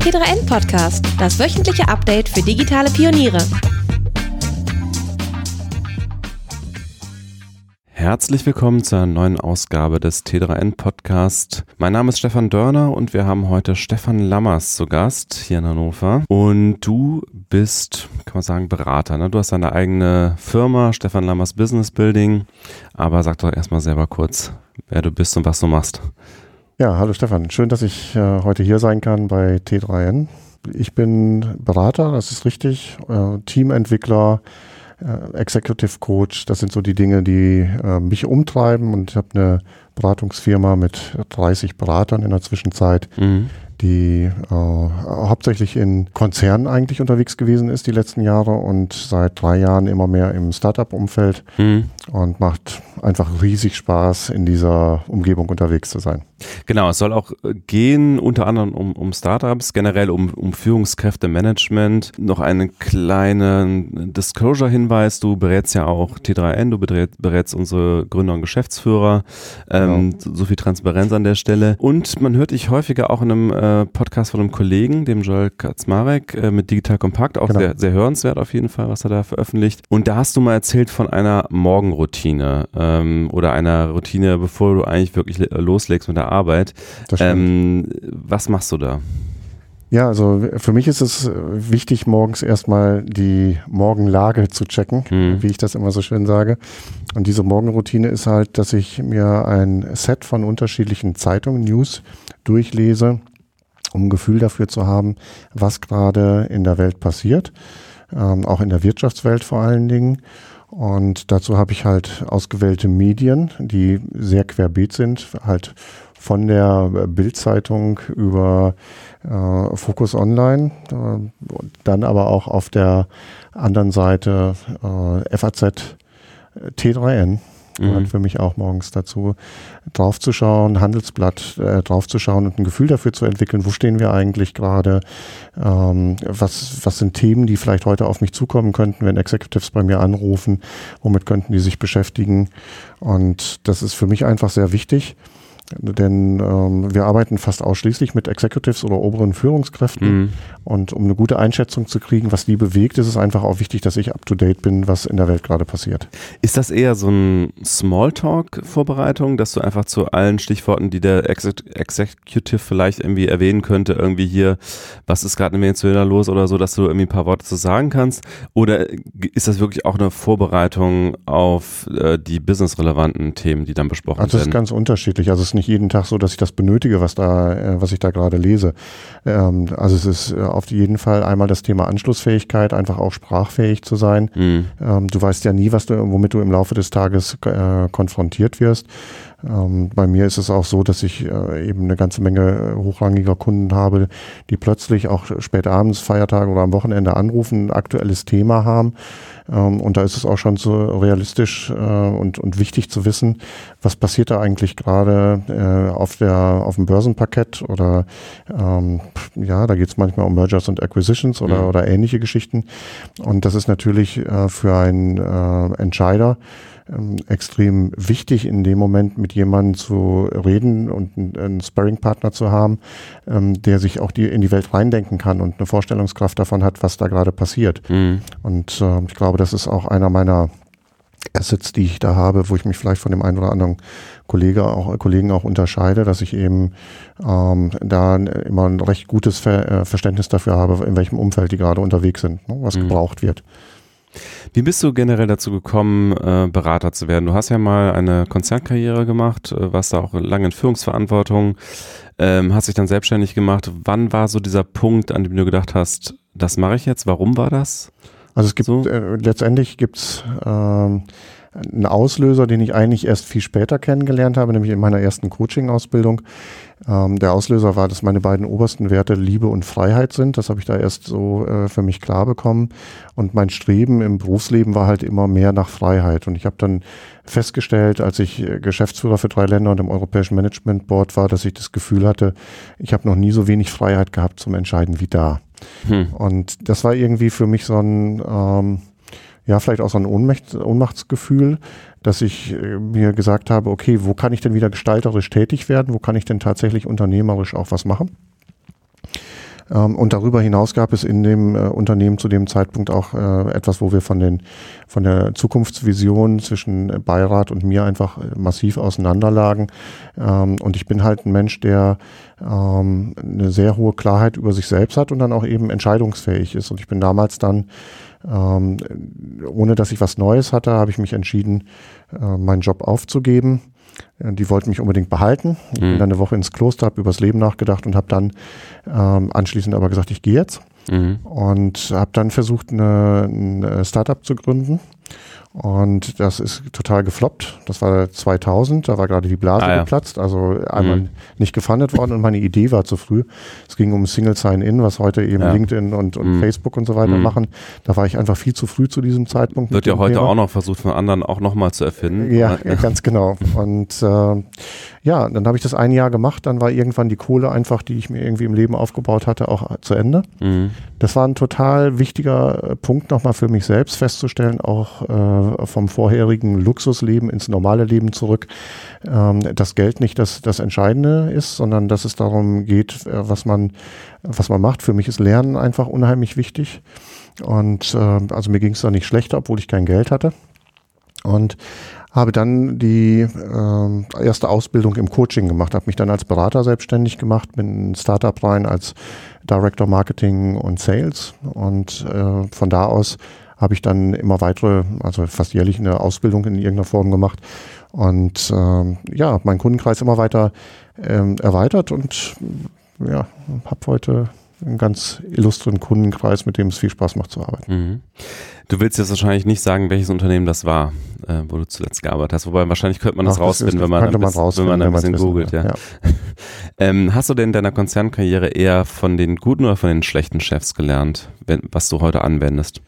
T3N Podcast, das wöchentliche Update für digitale Pioniere. Herzlich willkommen zur neuen Ausgabe des T3N Podcast. Mein Name ist Stefan Dörner und wir haben heute Stefan Lammers zu Gast hier in Hannover. Und du bist, kann man sagen, Berater. Ne? Du hast deine eigene Firma, Stefan Lammers Business Building. Aber sag doch erstmal selber kurz, wer du bist und was du machst. Ja, hallo Stefan. Schön, dass ich äh, heute hier sein kann bei T3N. Ich bin Berater, das ist richtig, äh, Teamentwickler, äh, Executive Coach. Das sind so die Dinge, die äh, mich umtreiben. Und ich habe eine Beratungsfirma mit 30 Beratern in der Zwischenzeit, mhm die äh, hauptsächlich in Konzernen eigentlich unterwegs gewesen ist die letzten Jahre und seit drei Jahren immer mehr im Startup-Umfeld mhm. Und macht einfach riesig Spaß, in dieser Umgebung unterwegs zu sein. Genau, es soll auch äh, gehen, unter anderem um, um Startups, generell um, um Führungskräftemanagement. Noch einen kleinen Disclosure-Hinweis, du berätst ja auch T3N, du berätst unsere Gründer und Geschäftsführer, ähm, genau. so viel Transparenz an der Stelle. Und man hört dich häufiger auch in einem äh, Podcast von einem Kollegen, dem Joel Kaczmarek, äh, mit Digital Kompakt, auch genau. sehr, sehr hörenswert auf jeden Fall, was er da veröffentlicht. Und da hast du mal erzählt von einer Morgenroutine ähm, oder einer Routine, bevor du eigentlich wirklich loslegst mit der Arbeit. Ähm, was machst du da? Ja, also für mich ist es wichtig, morgens erstmal die Morgenlage zu checken, mhm. wie ich das immer so schön sage. Und diese Morgenroutine ist halt, dass ich mir ein Set von unterschiedlichen Zeitungen, News durchlese um ein Gefühl dafür zu haben, was gerade in der Welt passiert, ähm, auch in der Wirtschaftswelt vor allen Dingen. Und dazu habe ich halt ausgewählte Medien, die sehr querbeet sind, halt von der Bildzeitung über äh, Focus Online, äh, dann aber auch auf der anderen Seite äh, FAZ T3N gehört mhm. für mich auch morgens dazu, draufzuschauen, Handelsblatt äh, draufzuschauen und ein Gefühl dafür zu entwickeln, wo stehen wir eigentlich gerade, ähm, was, was sind Themen, die vielleicht heute auf mich zukommen könnten, wenn Executives bei mir anrufen, womit könnten die sich beschäftigen. Und das ist für mich einfach sehr wichtig. Denn ähm, wir arbeiten fast ausschließlich mit Executives oder oberen Führungskräften. Mhm. Und um eine gute Einschätzung zu kriegen, was die bewegt, ist es einfach auch wichtig, dass ich up-to-date bin, was in der Welt gerade passiert. Ist das eher so ein Smalltalk-Vorbereitung, dass du einfach zu allen Stichworten, die der Ex Executive vielleicht irgendwie erwähnen könnte, irgendwie hier, was ist gerade in Venezuela los oder so, dass du irgendwie ein paar Worte zu sagen kannst? Oder ist das wirklich auch eine Vorbereitung auf äh, die businessrelevanten Themen, die dann besprochen also werden? Das ist ganz unterschiedlich. Also es ist nicht jeden Tag so, dass ich das benötige, was da, äh, was ich da gerade lese. Ähm, also es ist äh, auf jeden Fall einmal das Thema Anschlussfähigkeit, einfach auch sprachfähig zu sein. Mhm. Ähm, du weißt ja nie, was du, womit du im Laufe des Tages äh, konfrontiert wirst. Ähm, bei mir ist es auch so, dass ich äh, eben eine ganze Menge hochrangiger Kunden habe, die plötzlich auch spät abends, Feiertage oder am Wochenende anrufen, ein aktuelles Thema haben. Ähm, und da ist es auch schon so realistisch äh, und, und wichtig zu wissen, was passiert da eigentlich gerade äh, auf, der, auf dem Börsenparkett oder ähm, ja, da geht es manchmal um Mergers und Acquisitions oder, mhm. oder ähnliche Geschichten. Und das ist natürlich äh, für einen äh, Entscheider ähm, extrem wichtig, in dem Moment mit jemandem zu reden und einen, einen Sparring-Partner zu haben, ähm, der sich auch die, in die Welt reindenken kann und eine Vorstellungskraft davon hat, was da gerade passiert. Mhm. Und äh, ich glaube, das ist auch einer meiner Assets, die ich da habe, wo ich mich vielleicht von dem einen oder anderen Kollege auch, Kollegen auch unterscheide, dass ich eben ähm, da immer ein recht gutes Ver äh, Verständnis dafür habe, in welchem Umfeld die gerade unterwegs sind, ne, was mhm. gebraucht wird. Wie bist du generell dazu gekommen, äh, Berater zu werden? Du hast ja mal eine Konzernkarriere gemacht, äh, warst da auch lange in Führungsverantwortung, ähm, hast dich dann selbstständig gemacht. Wann war so dieser Punkt, an dem du gedacht hast, das mache ich jetzt? Warum war das? Also es gibt so? äh, letztendlich gibt's ähm, ein Auslöser, den ich eigentlich erst viel später kennengelernt habe, nämlich in meiner ersten Coaching-Ausbildung. Ähm, der Auslöser war, dass meine beiden obersten Werte Liebe und Freiheit sind. Das habe ich da erst so äh, für mich klar bekommen. Und mein Streben im Berufsleben war halt immer mehr nach Freiheit. Und ich habe dann festgestellt, als ich äh, Geschäftsführer für drei Länder und im Europäischen Management Board war, dass ich das Gefühl hatte, ich habe noch nie so wenig Freiheit gehabt zum Entscheiden wie da. Hm. Und das war irgendwie für mich so ein ähm, ja, vielleicht auch so ein Ohnmacht, Ohnmachtsgefühl, dass ich äh, mir gesagt habe, okay, wo kann ich denn wieder gestalterisch tätig werden? Wo kann ich denn tatsächlich unternehmerisch auch was machen? Ähm, und darüber hinaus gab es in dem äh, Unternehmen zu dem Zeitpunkt auch äh, etwas, wo wir von, den, von der Zukunftsvision zwischen Beirat und mir einfach massiv auseinanderlagen. Ähm, und ich bin halt ein Mensch, der ähm, eine sehr hohe Klarheit über sich selbst hat und dann auch eben entscheidungsfähig ist. Und ich bin damals dann ähm, ohne dass ich was Neues hatte, habe ich mich entschieden, äh, meinen Job aufzugeben. Äh, die wollten mich unbedingt behalten. Ich mhm. bin dann eine Woche ins Kloster, habe übers Leben nachgedacht und habe dann ähm, anschließend aber gesagt, ich gehe jetzt. Mhm. Und habe dann versucht, eine, ein Startup zu gründen und das ist total gefloppt. Das war 2000, da war gerade die Blase ah, ja. geplatzt, also einmal mhm. nicht gefundet worden und meine Idee war zu früh. Es ging um Single Sign-In, was heute eben ja. LinkedIn und, und mhm. Facebook und so weiter mhm. machen. Da war ich einfach viel zu früh zu diesem Zeitpunkt. Wird ja heute Thema. auch noch versucht, von anderen auch nochmal zu erfinden. Ja, ja, ganz genau. Und äh, ja, dann habe ich das ein Jahr gemacht, dann war irgendwann die Kohle einfach, die ich mir irgendwie im Leben aufgebaut hatte, auch zu Ende. Mhm. Das war ein total wichtiger Punkt nochmal für mich selbst festzustellen, auch äh, vom vorherigen Luxusleben ins normale Leben zurück, ähm, dass Geld nicht das, das Entscheidende ist, sondern dass es darum geht, äh, was man, was man macht. Für mich ist Lernen einfach unheimlich wichtig. Und äh, also mir ging es da nicht schlechter, obwohl ich kein Geld hatte. Und habe dann die äh, erste Ausbildung im Coaching gemacht, habe mich dann als Berater selbstständig gemacht, bin in Startup rein als Director Marketing und Sales und äh, von da aus habe ich dann immer weitere, also fast jährlich eine Ausbildung in irgendeiner Form gemacht und äh, ja, meinen Kundenkreis immer weiter äh, erweitert und ja, habe heute einen ganz illustren Kundenkreis, mit dem es viel Spaß macht zu arbeiten. Mhm. Du willst jetzt wahrscheinlich nicht sagen, welches Unternehmen das war, äh, wo du zuletzt gearbeitet hast. Wobei wahrscheinlich könnte man das Ach, rausfinden, wenn man, ein bisschen, wenn man ein bisschen googelt. Ja. ja. ähm, hast du denn in deiner Konzernkarriere eher von den guten oder von den schlechten Chefs gelernt, wenn, was du heute anwendest?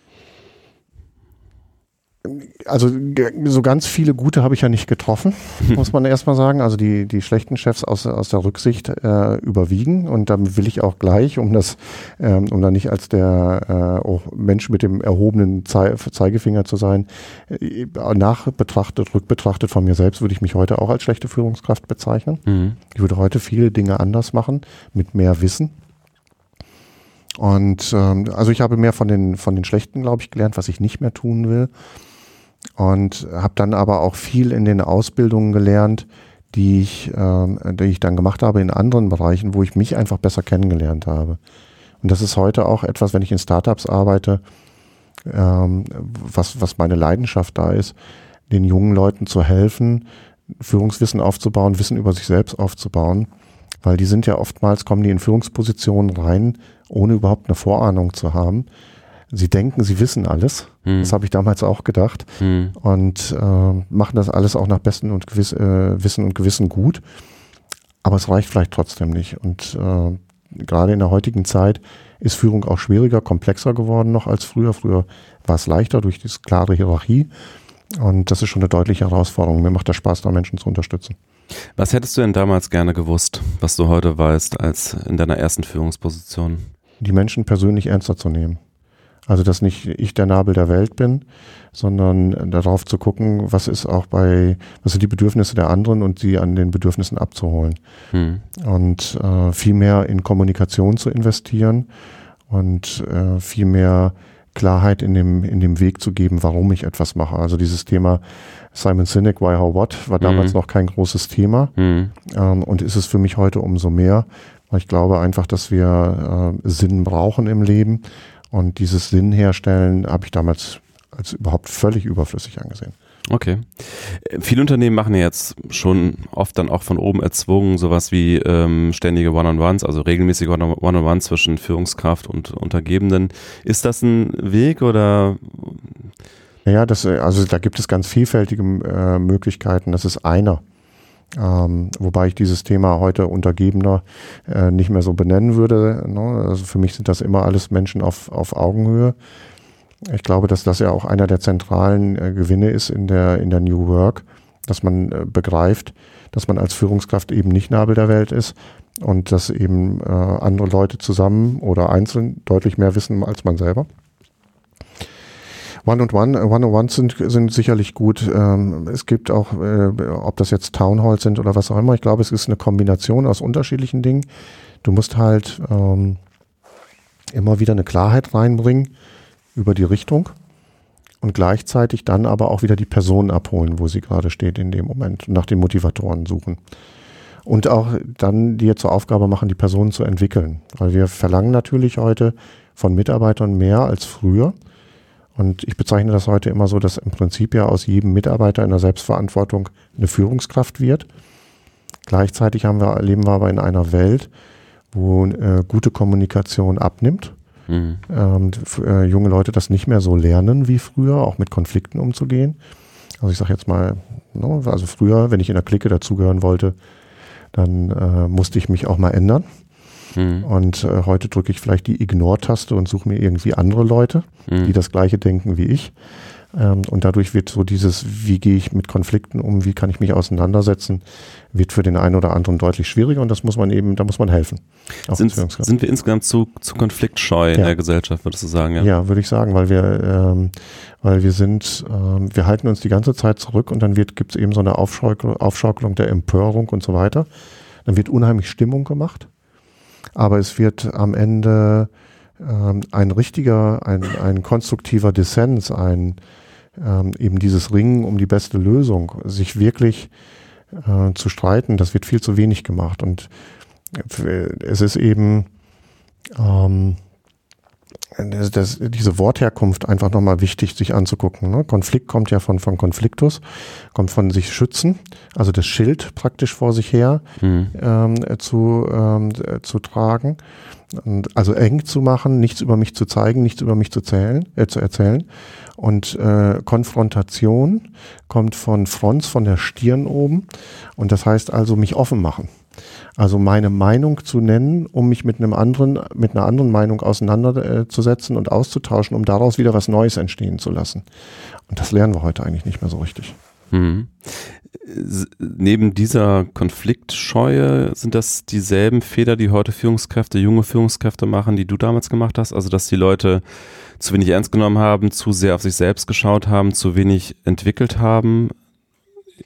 Also so ganz viele gute habe ich ja nicht getroffen, muss man erstmal sagen. Also die, die schlechten Chefs aus, aus der Rücksicht äh, überwiegen und damit will ich auch gleich, um das, ähm, um da nicht als der äh, auch Mensch mit dem erhobenen Zei Zeigefinger zu sein, äh, nachbetrachtet, rückbetrachtet von mir selbst würde ich mich heute auch als schlechte Führungskraft bezeichnen. Mhm. Ich würde heute viele Dinge anders machen, mit mehr Wissen. Und ähm, also ich habe mehr von den, von den Schlechten, glaube ich, gelernt, was ich nicht mehr tun will und habe dann aber auch viel in den Ausbildungen gelernt, die ich, äh, die ich dann gemacht habe in anderen Bereichen, wo ich mich einfach besser kennengelernt habe. Und das ist heute auch etwas, wenn ich in Startups arbeite, ähm, was, was meine Leidenschaft da ist, den jungen Leuten zu helfen, Führungswissen aufzubauen, Wissen über sich selbst aufzubauen, weil die sind ja oftmals, kommen die in Führungspositionen rein, ohne überhaupt eine Vorahnung zu haben sie denken, sie wissen alles. Hm. Das habe ich damals auch gedacht. Hm. Und äh, machen das alles auch nach bestem und gewiss, äh, Wissen und Gewissen gut. Aber es reicht vielleicht trotzdem nicht. Und äh, gerade in der heutigen Zeit ist Führung auch schwieriger, komplexer geworden noch als früher. Früher war es leichter durch diese klare Hierarchie. Und das ist schon eine deutliche Herausforderung. Mir macht das Spaß, da Menschen zu unterstützen. Was hättest du denn damals gerne gewusst, was du heute weißt, als in deiner ersten Führungsposition? Die Menschen persönlich ernster zu nehmen. Also, dass nicht ich der Nabel der Welt bin, sondern darauf zu gucken, was ist auch bei, was sind die Bedürfnisse der anderen und sie an den Bedürfnissen abzuholen. Hm. Und äh, viel mehr in Kommunikation zu investieren und äh, viel mehr Klarheit in dem, in dem Weg zu geben, warum ich etwas mache. Also dieses Thema Simon Sinek, Why, How, What, war damals mhm. noch kein großes Thema mhm. ähm, und ist es für mich heute umso mehr, weil ich glaube einfach, dass wir äh, Sinn brauchen im Leben und dieses Sinn herstellen habe ich damals als überhaupt völlig überflüssig angesehen. Okay. Viele Unternehmen machen jetzt schon oft dann auch von oben erzwungen sowas wie ähm, ständige One-on-Ones, also regelmäßige One-on-Ones zwischen Führungskraft und Untergebenen. Ist das ein Weg oder? Ja, das, also da gibt es ganz vielfältige äh, Möglichkeiten. Das ist einer. Ähm, wobei ich dieses Thema heute Untergebener äh, nicht mehr so benennen würde. Ne? Also für mich sind das immer alles Menschen auf, auf Augenhöhe. Ich glaube, dass das ja auch einer der zentralen äh, Gewinne ist in der, in der New Work, dass man äh, begreift, dass man als Führungskraft eben nicht Nabel der Welt ist und dass eben äh, andere Leute zusammen oder einzeln deutlich mehr wissen als man selber. One und One, One on One sind, sind sicherlich gut. Ähm, es gibt auch, äh, ob das jetzt Town Halls sind oder was auch immer, ich glaube, es ist eine Kombination aus unterschiedlichen Dingen. Du musst halt ähm, immer wieder eine Klarheit reinbringen über die Richtung und gleichzeitig dann aber auch wieder die Person abholen, wo sie gerade steht in dem Moment nach den Motivatoren suchen. Und auch dann dir zur Aufgabe machen, die Person zu entwickeln. Weil wir verlangen natürlich heute von Mitarbeitern mehr als früher. Und ich bezeichne das heute immer so, dass im Prinzip ja aus jedem Mitarbeiter in der Selbstverantwortung eine Führungskraft wird. Gleichzeitig haben wir, leben wir aber in einer Welt, wo äh, gute Kommunikation abnimmt. Mhm. Ähm, äh, junge Leute das nicht mehr so lernen wie früher, auch mit Konflikten umzugehen. Also ich sage jetzt mal, no, ne, also früher, wenn ich in der Clique dazugehören wollte, dann äh, musste ich mich auch mal ändern. Mhm. Und äh, heute drücke ich vielleicht die Ignore-Taste und suche mir irgendwie andere Leute, mhm. die das gleiche denken wie ich. Ähm, und dadurch wird so dieses, wie gehe ich mit Konflikten um, wie kann ich mich auseinandersetzen, wird für den einen oder anderen deutlich schwieriger und das muss man eben, da muss man helfen. Sind, sind wir insgesamt zu, zu konfliktscheu ja. in der Gesellschaft, würdest du sagen? Ja, ja würde ich sagen, weil wir, ähm, weil wir sind, ähm, wir halten uns die ganze Zeit zurück und dann gibt es eben so eine Aufschaukelung, Aufschaukelung der Empörung und so weiter. Dann wird unheimlich Stimmung gemacht aber es wird am Ende ähm, ein richtiger, ein, ein konstruktiver Dissens, ein ähm, eben dieses Ringen um die beste Lösung, sich wirklich äh, zu streiten, das wird viel zu wenig gemacht. Und äh, es ist eben ähm, das, das, diese Wortherkunft einfach nochmal wichtig, sich anzugucken. Ne? Konflikt kommt ja von, von Konfliktus, kommt von sich schützen, also das Schild praktisch vor sich her mhm. ähm, zu, ähm, zu tragen. Und also eng zu machen, nichts über mich zu zeigen, nichts über mich zu, zählen, äh, zu erzählen. Und äh, Konfrontation kommt von Fronts, von der Stirn oben. Und das heißt also mich offen machen. Also meine Meinung zu nennen, um mich mit einem anderen, mit einer anderen Meinung auseinanderzusetzen und auszutauschen, um daraus wieder was Neues entstehen zu lassen. Und das lernen wir heute eigentlich nicht mehr so richtig. Mhm. Neben dieser Konfliktscheue sind das dieselben Fehler, die heute Führungskräfte, junge Führungskräfte machen, die du damals gemacht hast? Also, dass die Leute zu wenig ernst genommen haben, zu sehr auf sich selbst geschaut haben, zu wenig entwickelt haben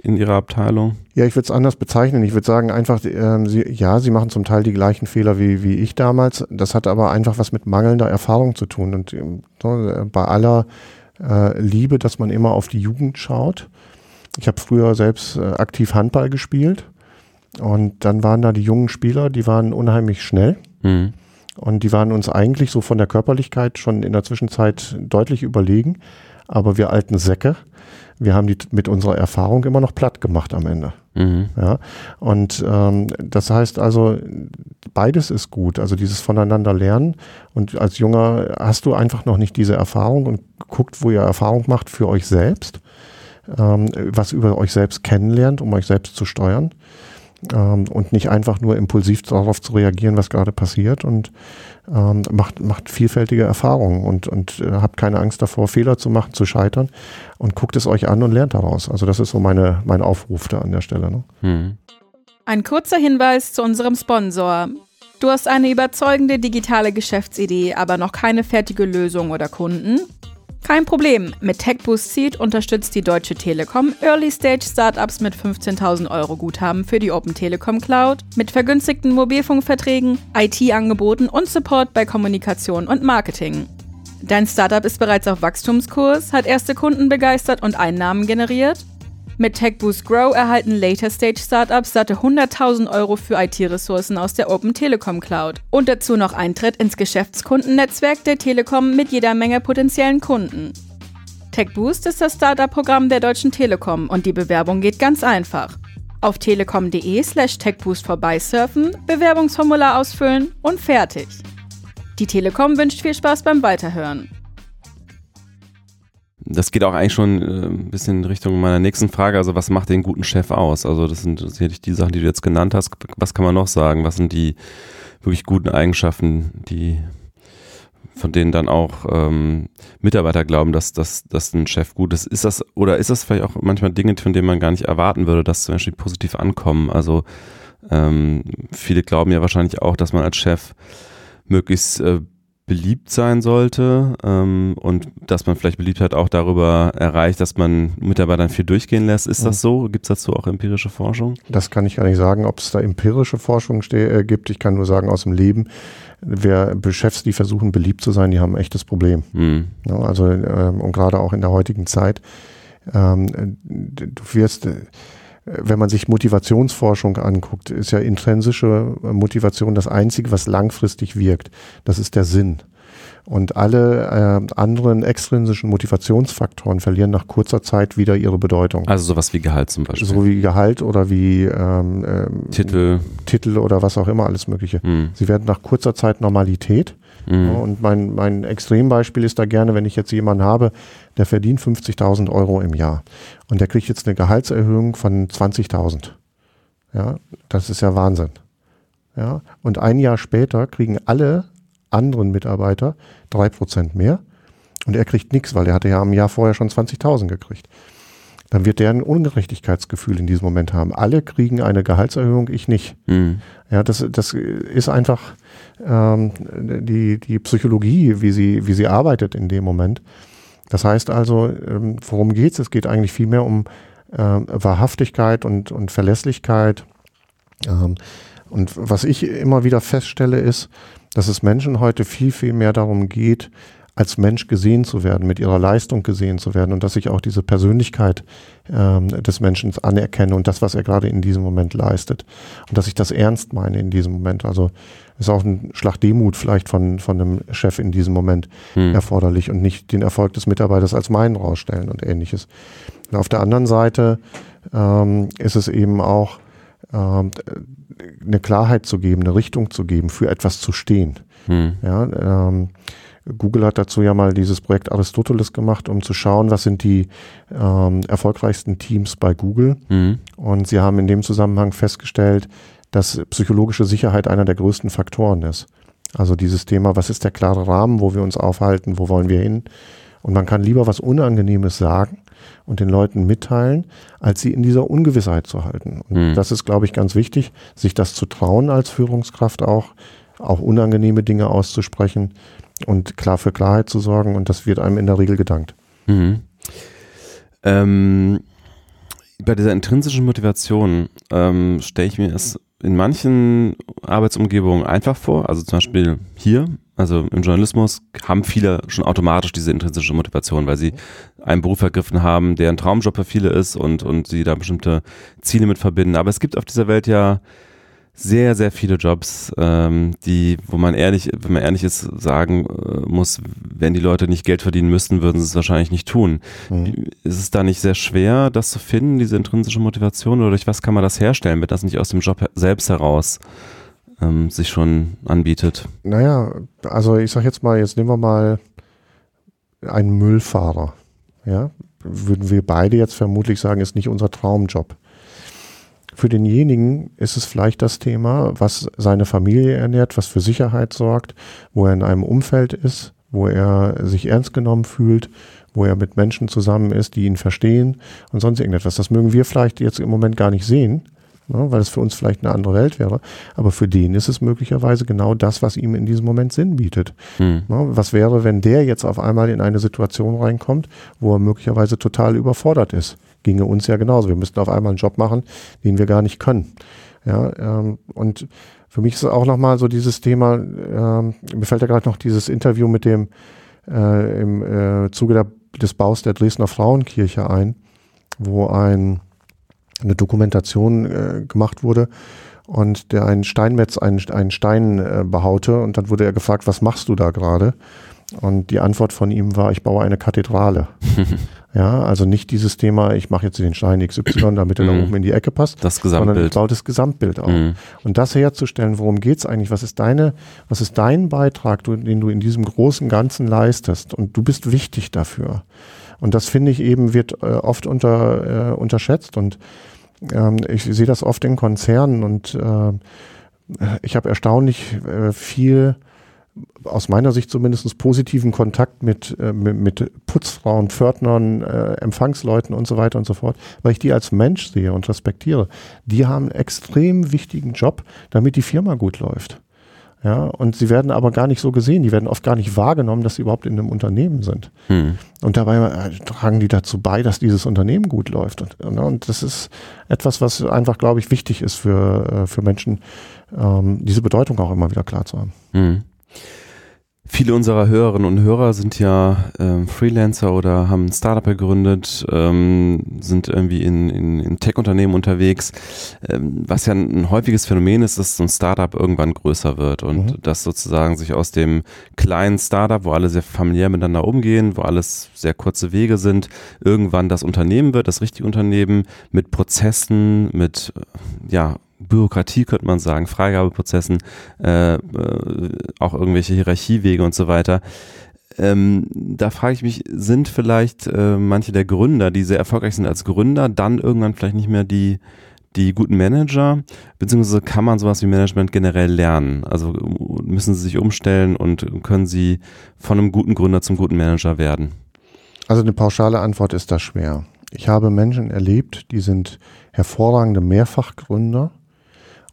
in ihrer Abteilung? Ja, ich würde es anders bezeichnen. Ich würde sagen, einfach, ähm, sie, ja, sie machen zum Teil die gleichen Fehler wie, wie ich damals. Das hat aber einfach was mit mangelnder Erfahrung zu tun. Und ähm, bei aller äh, Liebe, dass man immer auf die Jugend schaut. Ich habe früher selbst äh, aktiv Handball gespielt. Und dann waren da die jungen Spieler, die waren unheimlich schnell. Mhm. Und die waren uns eigentlich so von der Körperlichkeit schon in der Zwischenzeit deutlich überlegen. Aber wir alten Säcke, wir haben die mit unserer Erfahrung immer noch platt gemacht am Ende. Mhm. Ja, und ähm, das heißt also, beides ist gut. Also dieses voneinander lernen. Und als Junger hast du einfach noch nicht diese Erfahrung und guckt, wo ihr Erfahrung macht für euch selbst, ähm, was über euch selbst kennenlernt, um euch selbst zu steuern ähm, und nicht einfach nur impulsiv darauf zu reagieren, was gerade passiert und ähm, macht, macht vielfältige Erfahrungen und, und äh, habt keine Angst davor, Fehler zu machen, zu scheitern und guckt es euch an und lernt daraus. Also das ist so meine, mein Aufruf da an der Stelle. Ne? Hm. Ein kurzer Hinweis zu unserem Sponsor. Du hast eine überzeugende digitale Geschäftsidee, aber noch keine fertige Lösung oder Kunden? Kein Problem, mit TechBoost Seed unterstützt die Deutsche Telekom Early-Stage-Startups mit 15.000 Euro Guthaben für die Open Telekom Cloud, mit vergünstigten Mobilfunkverträgen, IT-Angeboten und Support bei Kommunikation und Marketing. Dein Startup ist bereits auf Wachstumskurs, hat erste Kunden begeistert und Einnahmen generiert? Mit TechBoost Grow erhalten Later Stage Startups satte 100.000 Euro für IT-Ressourcen aus der Open Telekom Cloud. Und dazu noch Eintritt ins Geschäftskundennetzwerk der Telekom mit jeder Menge potenziellen Kunden. TechBoost ist das Startup-Programm der Deutschen Telekom und die Bewerbung geht ganz einfach. Auf telekom.de slash techboost vorbeisurfen, Bewerbungsformular ausfüllen und fertig. Die Telekom wünscht viel Spaß beim Weiterhören das geht auch eigentlich schon äh, ein bisschen in Richtung meiner nächsten Frage. Also was macht den guten Chef aus? Also das sind sicherlich die Sachen, die du jetzt genannt hast. Was kann man noch sagen? Was sind die wirklich guten Eigenschaften, die von denen dann auch ähm, Mitarbeiter glauben, dass, dass, dass ein Chef gut ist. Ist das, oder ist das vielleicht auch manchmal Dinge, von denen man gar nicht erwarten würde, dass zum Beispiel positiv ankommen? Also ähm, viele glauben ja wahrscheinlich auch, dass man als Chef möglichst äh, beliebt sein sollte ähm, und dass man vielleicht Beliebtheit auch darüber erreicht, dass man Mitarbeitern viel durchgehen lässt. Ist das so? Gibt es dazu auch empirische Forschung? Das kann ich gar nicht sagen, ob es da empirische Forschung äh, gibt. Ich kann nur sagen aus dem Leben, wer Chefs, die versuchen beliebt zu sein, die haben ein echtes Problem. Mhm. Ja, also ähm, und gerade auch in der heutigen Zeit, ähm, du wirst äh, wenn man sich Motivationsforschung anguckt, ist ja intrinsische Motivation das Einzige, was langfristig wirkt. Das ist der Sinn. Und alle äh, anderen extrinsischen Motivationsfaktoren verlieren nach kurzer Zeit wieder ihre Bedeutung. Also sowas wie Gehalt zum Beispiel. So wie Gehalt oder wie ähm, ähm, Titel. Titel oder was auch immer, alles Mögliche. Hm. Sie werden nach kurzer Zeit Normalität. Mhm. Und mein, mein Extrembeispiel ist da gerne, wenn ich jetzt jemanden habe, der verdient 50.000 Euro im Jahr und der kriegt jetzt eine Gehaltserhöhung von 20.000. Ja, das ist ja Wahnsinn. Ja, und ein Jahr später kriegen alle anderen Mitarbeiter drei Prozent mehr und er kriegt nichts, weil er hatte ja im Jahr vorher schon 20.000 gekriegt. Dann wird der ein Ungerechtigkeitsgefühl in diesem Moment haben. Alle kriegen eine Gehaltserhöhung, ich nicht. Mhm. Ja, das, das ist einfach ähm, die, die Psychologie, wie sie, wie sie arbeitet in dem Moment. Das heißt also, ähm, worum geht es? Es geht eigentlich vielmehr um äh, Wahrhaftigkeit und, und Verlässlichkeit. Ähm, und was ich immer wieder feststelle, ist, dass es Menschen heute viel, viel mehr darum geht, als Mensch gesehen zu werden, mit ihrer Leistung gesehen zu werden und dass ich auch diese Persönlichkeit ähm, des Menschen anerkenne und das, was er gerade in diesem Moment leistet. Und dass ich das ernst meine in diesem Moment. Also ist auch ein Schlag Demut vielleicht von, von einem Chef in diesem Moment hm. erforderlich und nicht den Erfolg des Mitarbeiters als meinen rausstellen und ähnliches. Und auf der anderen Seite ähm, ist es eben auch ähm, eine Klarheit zu geben, eine Richtung zu geben, für etwas zu stehen. Hm. Ja, ähm, Google hat dazu ja mal dieses Projekt Aristoteles gemacht, um zu schauen, was sind die ähm, erfolgreichsten Teams bei Google. Mhm. Und sie haben in dem Zusammenhang festgestellt, dass psychologische Sicherheit einer der größten Faktoren ist. Also dieses Thema, was ist der klare Rahmen, wo wir uns aufhalten, wo wollen wir hin? Und man kann lieber was Unangenehmes sagen und den Leuten mitteilen, als sie in dieser Ungewissheit zu halten. Und mhm. das ist, glaube ich, ganz wichtig, sich das zu trauen als Führungskraft auch, auch unangenehme Dinge auszusprechen und klar für Klarheit zu sorgen und das wird einem in der Regel gedankt. Mhm. Ähm, bei dieser intrinsischen Motivation ähm, stelle ich mir es in manchen Arbeitsumgebungen einfach vor, also zum Beispiel hier, also im Journalismus haben viele schon automatisch diese intrinsische Motivation, weil sie einen Beruf ergriffen haben, der ein Traumjob für viele ist und, und sie da bestimmte Ziele mit verbinden. Aber es gibt auf dieser Welt ja sehr, sehr viele Jobs, ähm, die, wo man ehrlich, wenn man ehrlich ist, sagen äh, muss, wenn die Leute nicht Geld verdienen müssten, würden sie es wahrscheinlich nicht tun. Mhm. Ist es da nicht sehr schwer, das zu finden, diese intrinsische Motivation, oder durch was kann man das herstellen, wenn das nicht aus dem Job selbst heraus ähm, sich schon anbietet? Naja, also ich sag jetzt mal, jetzt nehmen wir mal einen Müllfahrer. Ja, würden wir beide jetzt vermutlich sagen, ist nicht unser Traumjob. Für denjenigen ist es vielleicht das Thema, was seine Familie ernährt, was für Sicherheit sorgt, wo er in einem Umfeld ist, wo er sich ernst genommen fühlt, wo er mit Menschen zusammen ist, die ihn verstehen und sonst irgendetwas. Das mögen wir vielleicht jetzt im Moment gar nicht sehen, ne, weil es für uns vielleicht eine andere Welt wäre. Aber für den ist es möglicherweise genau das, was ihm in diesem Moment Sinn bietet. Hm. Ne, was wäre, wenn der jetzt auf einmal in eine Situation reinkommt, wo er möglicherweise total überfordert ist? ginge uns ja genauso. Wir müssten auf einmal einen Job machen, den wir gar nicht können. Ja, ähm, und für mich ist es auch nochmal so dieses Thema, ähm, mir fällt ja gerade noch dieses Interview mit dem äh, im äh, Zuge der, des Baus der Dresdner Frauenkirche ein, wo ein, eine Dokumentation äh, gemacht wurde und der ein Steinmetz einen, einen Stein äh, behaute und dann wurde er gefragt, was machst du da gerade? Und die Antwort von ihm war, ich baue eine Kathedrale. ja, also nicht dieses Thema, ich mache jetzt den Stein XY, damit er da mhm. oben in die Ecke passt. Das Gesamtbild. Sondern ich baue das Gesamtbild auf. Mm. Und das herzustellen, worum geht's eigentlich? Was ist deine, was ist dein Beitrag, den du in diesem großen Ganzen leistest? Und du bist wichtig dafür. Und das finde ich eben wird äh, oft unter, äh, unterschätzt. Und ähm, ich sehe das oft in Konzernen und äh, ich habe erstaunlich äh, viel aus meiner Sicht zumindest positiven Kontakt mit, äh, mit, mit, Putzfrauen, Pförtnern, äh, Empfangsleuten und so weiter und so fort, weil ich die als Mensch sehe und respektiere. Die haben einen extrem wichtigen Job, damit die Firma gut läuft. Ja, und sie werden aber gar nicht so gesehen, die werden oft gar nicht wahrgenommen, dass sie überhaupt in einem Unternehmen sind. Hm. Und dabei äh, tragen die dazu bei, dass dieses Unternehmen gut läuft. Und, ne, und das ist etwas, was einfach, glaube ich, wichtig ist für, äh, für Menschen, ähm, diese Bedeutung auch immer wieder klar zu haben. Hm. Viele unserer Hörerinnen und Hörer sind ja ähm, Freelancer oder haben ein Startup gegründet, ähm, sind irgendwie in, in, in Tech-Unternehmen unterwegs. Ähm, was ja ein, ein, häufiges Phänomen ist, dass so ein Startup irgendwann größer wird und mhm. dass sozusagen sich aus dem kleinen Startup, wo alle sehr familiär miteinander umgehen, wo alles sehr kurze Wege sind, irgendwann das Unternehmen wird, das richtige Unternehmen mit Prozessen, mit ja Bürokratie, könnte man sagen, Freigabeprozessen, äh, äh, auch irgendwelche Hierarchiewege und so weiter. Ähm, da frage ich mich, sind vielleicht äh, manche der Gründer, die sehr erfolgreich sind als Gründer, dann irgendwann vielleicht nicht mehr die, die guten Manager, beziehungsweise kann man sowas wie Management generell lernen? Also müssen sie sich umstellen und können sie von einem guten Gründer zum guten Manager werden? Also eine pauschale Antwort ist da schwer. Ich habe Menschen erlebt, die sind hervorragende Mehrfachgründer,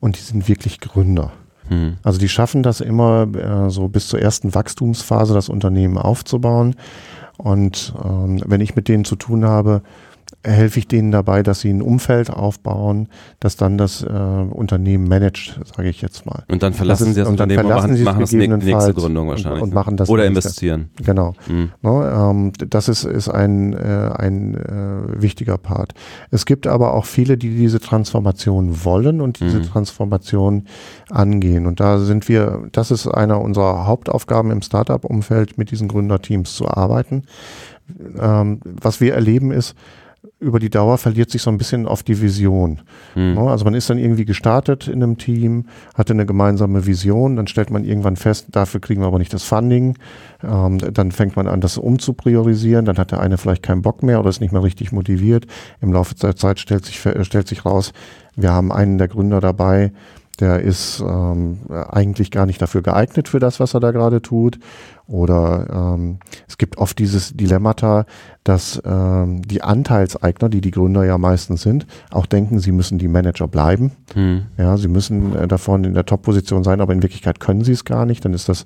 und die sind wirklich Gründer. Hm. Also die schaffen das immer äh, so bis zur ersten Wachstumsphase das Unternehmen aufzubauen. Und ähm, wenn ich mit denen zu tun habe, helfe ich denen dabei, dass sie ein Umfeld aufbauen, das dann das äh, Unternehmen managt, sage ich jetzt mal. Und dann verlassen das, sie das und dann Unternehmen verlassen und sie machen, machen das nächste Gründung wahrscheinlich. Und, und machen das Oder nächste. investieren. Genau. Mhm. No, ne, ähm, das ist, ist ein, äh, ein äh, wichtiger Part. Es gibt aber auch viele, die diese Transformation wollen und diese mhm. Transformation angehen. Und da sind wir, das ist einer unserer Hauptaufgaben im Startup-Umfeld, mit diesen Gründerteams zu arbeiten. Ähm, was wir erleben ist, über die Dauer verliert sich so ein bisschen auf die Vision. Hm. Also man ist dann irgendwie gestartet in einem Team, hatte eine gemeinsame Vision, dann stellt man irgendwann fest, dafür kriegen wir aber nicht das Funding. Ähm, dann fängt man an, das umzupriorisieren, dann hat der eine vielleicht keinen Bock mehr oder ist nicht mehr richtig motiviert. Im Laufe der Zeit stellt sich, stellt sich raus, wir haben einen der Gründer dabei, der ist ähm, eigentlich gar nicht dafür geeignet für das, was er da gerade tut. Oder ähm, es gibt oft dieses Dilemmata, dass ähm, die Anteilseigner, die die Gründer ja meistens sind, auch denken, sie müssen die Manager bleiben. Hm. Ja, sie müssen äh, davon in der Top-Position sein, aber in Wirklichkeit können sie es gar nicht. Dann ist das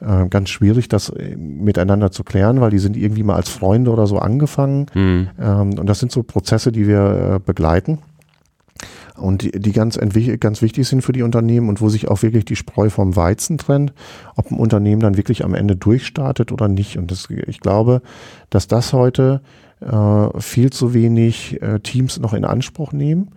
äh, ganz schwierig, das äh, miteinander zu klären, weil die sind irgendwie mal als Freunde oder so angefangen. Hm. Ähm, und das sind so Prozesse, die wir äh, begleiten und die, die ganz, ganz wichtig sind für die Unternehmen und wo sich auch wirklich die Spreu vom Weizen trennt, ob ein Unternehmen dann wirklich am Ende durchstartet oder nicht. Und das, ich glaube, dass das heute äh, viel zu wenig äh, Teams noch in Anspruch nehmen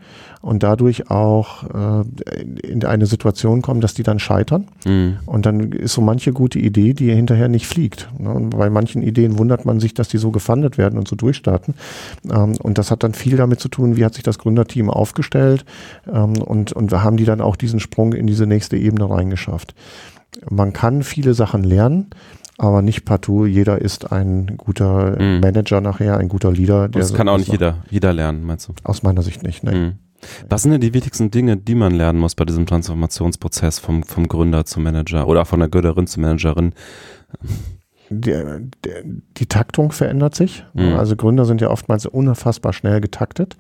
und dadurch auch äh, in eine Situation kommen, dass die dann scheitern. Mhm. Und dann ist so manche gute Idee, die hinterher nicht fliegt. Ne? Und bei manchen Ideen wundert man sich, dass die so gefundet werden und so durchstarten. Ähm, und das hat dann viel damit zu tun, wie hat sich das Gründerteam aufgestellt ähm, und, und wir haben die dann auch diesen Sprung in diese nächste Ebene reingeschafft. Man kann viele Sachen lernen aber nicht partout. Jeder ist ein guter mhm. Manager nachher, ein guter Leader. das kann auch nicht jeder, jeder lernen, meinst du? Aus meiner Sicht nicht, ne. Mhm. Was sind denn die wichtigsten Dinge, die man lernen muss bei diesem Transformationsprozess vom, vom Gründer zum Manager oder von der Gründerin zur Managerin? Die, die, die Taktung verändert sich. Mhm. Also Gründer sind ja oftmals unfassbar schnell getaktet.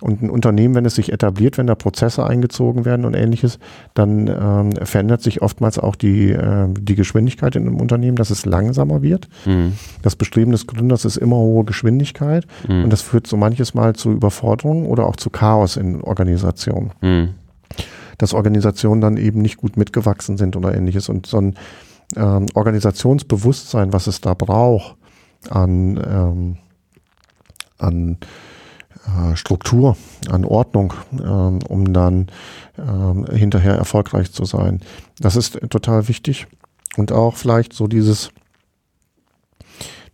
Und ein Unternehmen, wenn es sich etabliert, wenn da Prozesse eingezogen werden und ähnliches, dann ähm, verändert sich oftmals auch die, äh, die Geschwindigkeit in einem Unternehmen, dass es langsamer wird. Mhm. Das Bestreben des Gründers ist immer hohe Geschwindigkeit mhm. und das führt so manches Mal zu Überforderungen oder auch zu Chaos in Organisationen. Mhm. Dass Organisationen dann eben nicht gut mitgewachsen sind oder ähnliches und so ein ähm, Organisationsbewusstsein, was es da braucht an, ähm, an Struktur, an Ordnung, ähm, um dann ähm, hinterher erfolgreich zu sein. Das ist total wichtig. Und auch vielleicht so dieses,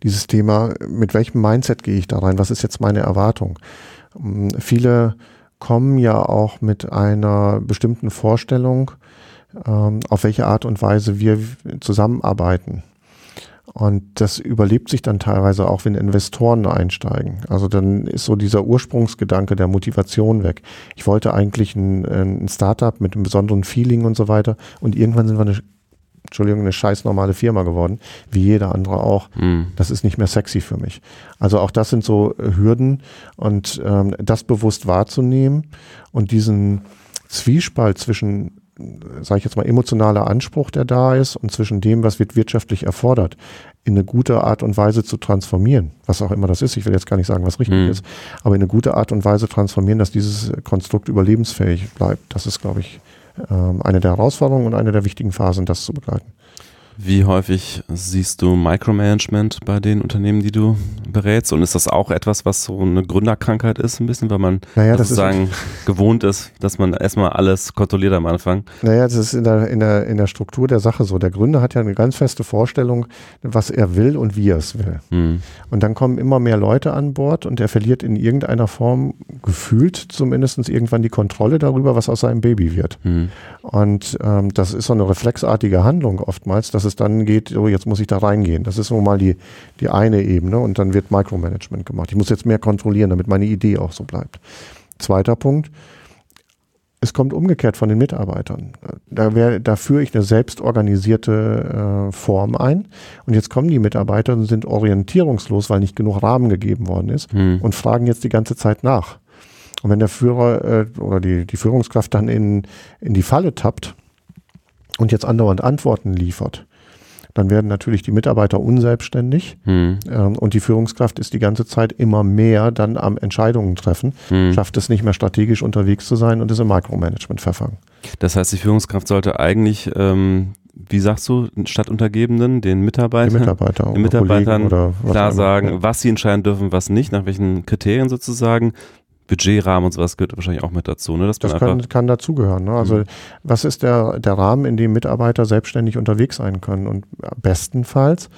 dieses Thema, mit welchem Mindset gehe ich da rein? Was ist jetzt meine Erwartung? Ähm, viele kommen ja auch mit einer bestimmten Vorstellung, auf welche Art und Weise wir zusammenarbeiten. Und das überlebt sich dann teilweise auch, wenn Investoren einsteigen. Also dann ist so dieser Ursprungsgedanke der Motivation weg. Ich wollte eigentlich ein, ein Startup mit einem besonderen Feeling und so weiter. Und irgendwann sind wir eine, Entschuldigung, eine scheiß normale Firma geworden, wie jeder andere auch. Mhm. Das ist nicht mehr sexy für mich. Also auch das sind so Hürden und ähm, das bewusst wahrzunehmen und diesen Zwiespalt zwischen sage ich jetzt mal, emotionaler Anspruch, der da ist und zwischen dem, was wird wirtschaftlich erfordert, in eine gute Art und Weise zu transformieren, was auch immer das ist. Ich will jetzt gar nicht sagen, was richtig mhm. ist, aber in eine gute Art und Weise transformieren, dass dieses Konstrukt überlebensfähig bleibt. Das ist, glaube ich, ähm, eine der Herausforderungen und eine der wichtigen Phasen, das zu begleiten. Wie häufig siehst du Micromanagement bei den Unternehmen, die du berätst? Und ist das auch etwas, was so eine Gründerkrankheit ist, ein bisschen, weil man naja, sozusagen ist gewohnt ist, dass man erstmal alles kontrolliert am Anfang? Naja, das ist in der, in, der, in der Struktur der Sache so. Der Gründer hat ja eine ganz feste Vorstellung, was er will und wie er es will. Hm. Und dann kommen immer mehr Leute an Bord und er verliert in irgendeiner Form, gefühlt zumindest, irgendwann die Kontrolle darüber, was aus seinem Baby wird. Hm. Und ähm, das ist so eine reflexartige Handlung oftmals, dass es dann geht, so jetzt muss ich da reingehen. Das ist nun mal die, die eine Ebene und dann wird Micromanagement gemacht. Ich muss jetzt mehr kontrollieren, damit meine Idee auch so bleibt. Zweiter Punkt. Es kommt umgekehrt von den Mitarbeitern. Da, wär, da führe ich eine selbstorganisierte äh, Form ein. Und jetzt kommen die Mitarbeiter und sind orientierungslos, weil nicht genug Rahmen gegeben worden ist hm. und fragen jetzt die ganze Zeit nach. Und wenn der Führer äh, oder die, die Führungskraft dann in, in die Falle tappt und jetzt andauernd Antworten liefert, dann werden natürlich die Mitarbeiter unselbstständig hm. ähm, und die Führungskraft ist die ganze Zeit immer mehr dann am Entscheidungen treffen, hm. schafft es nicht mehr strategisch unterwegs zu sein und ist im Micromanagement verfangen. Das heißt, die Führungskraft sollte eigentlich ähm wie sagst du, Stadtuntergebenen, den Mitarbeitern, die Mitarbeiter den Mitarbeitern klar sagen, was sie entscheiden dürfen, was nicht, nach welchen Kriterien sozusagen, Budgetrahmen und sowas gehört wahrscheinlich auch mit dazu. Ne? das kann, kann dazugehören. Ne? Also mhm. was ist der, der Rahmen, in dem Mitarbeiter selbstständig unterwegs sein können? Und bestenfalls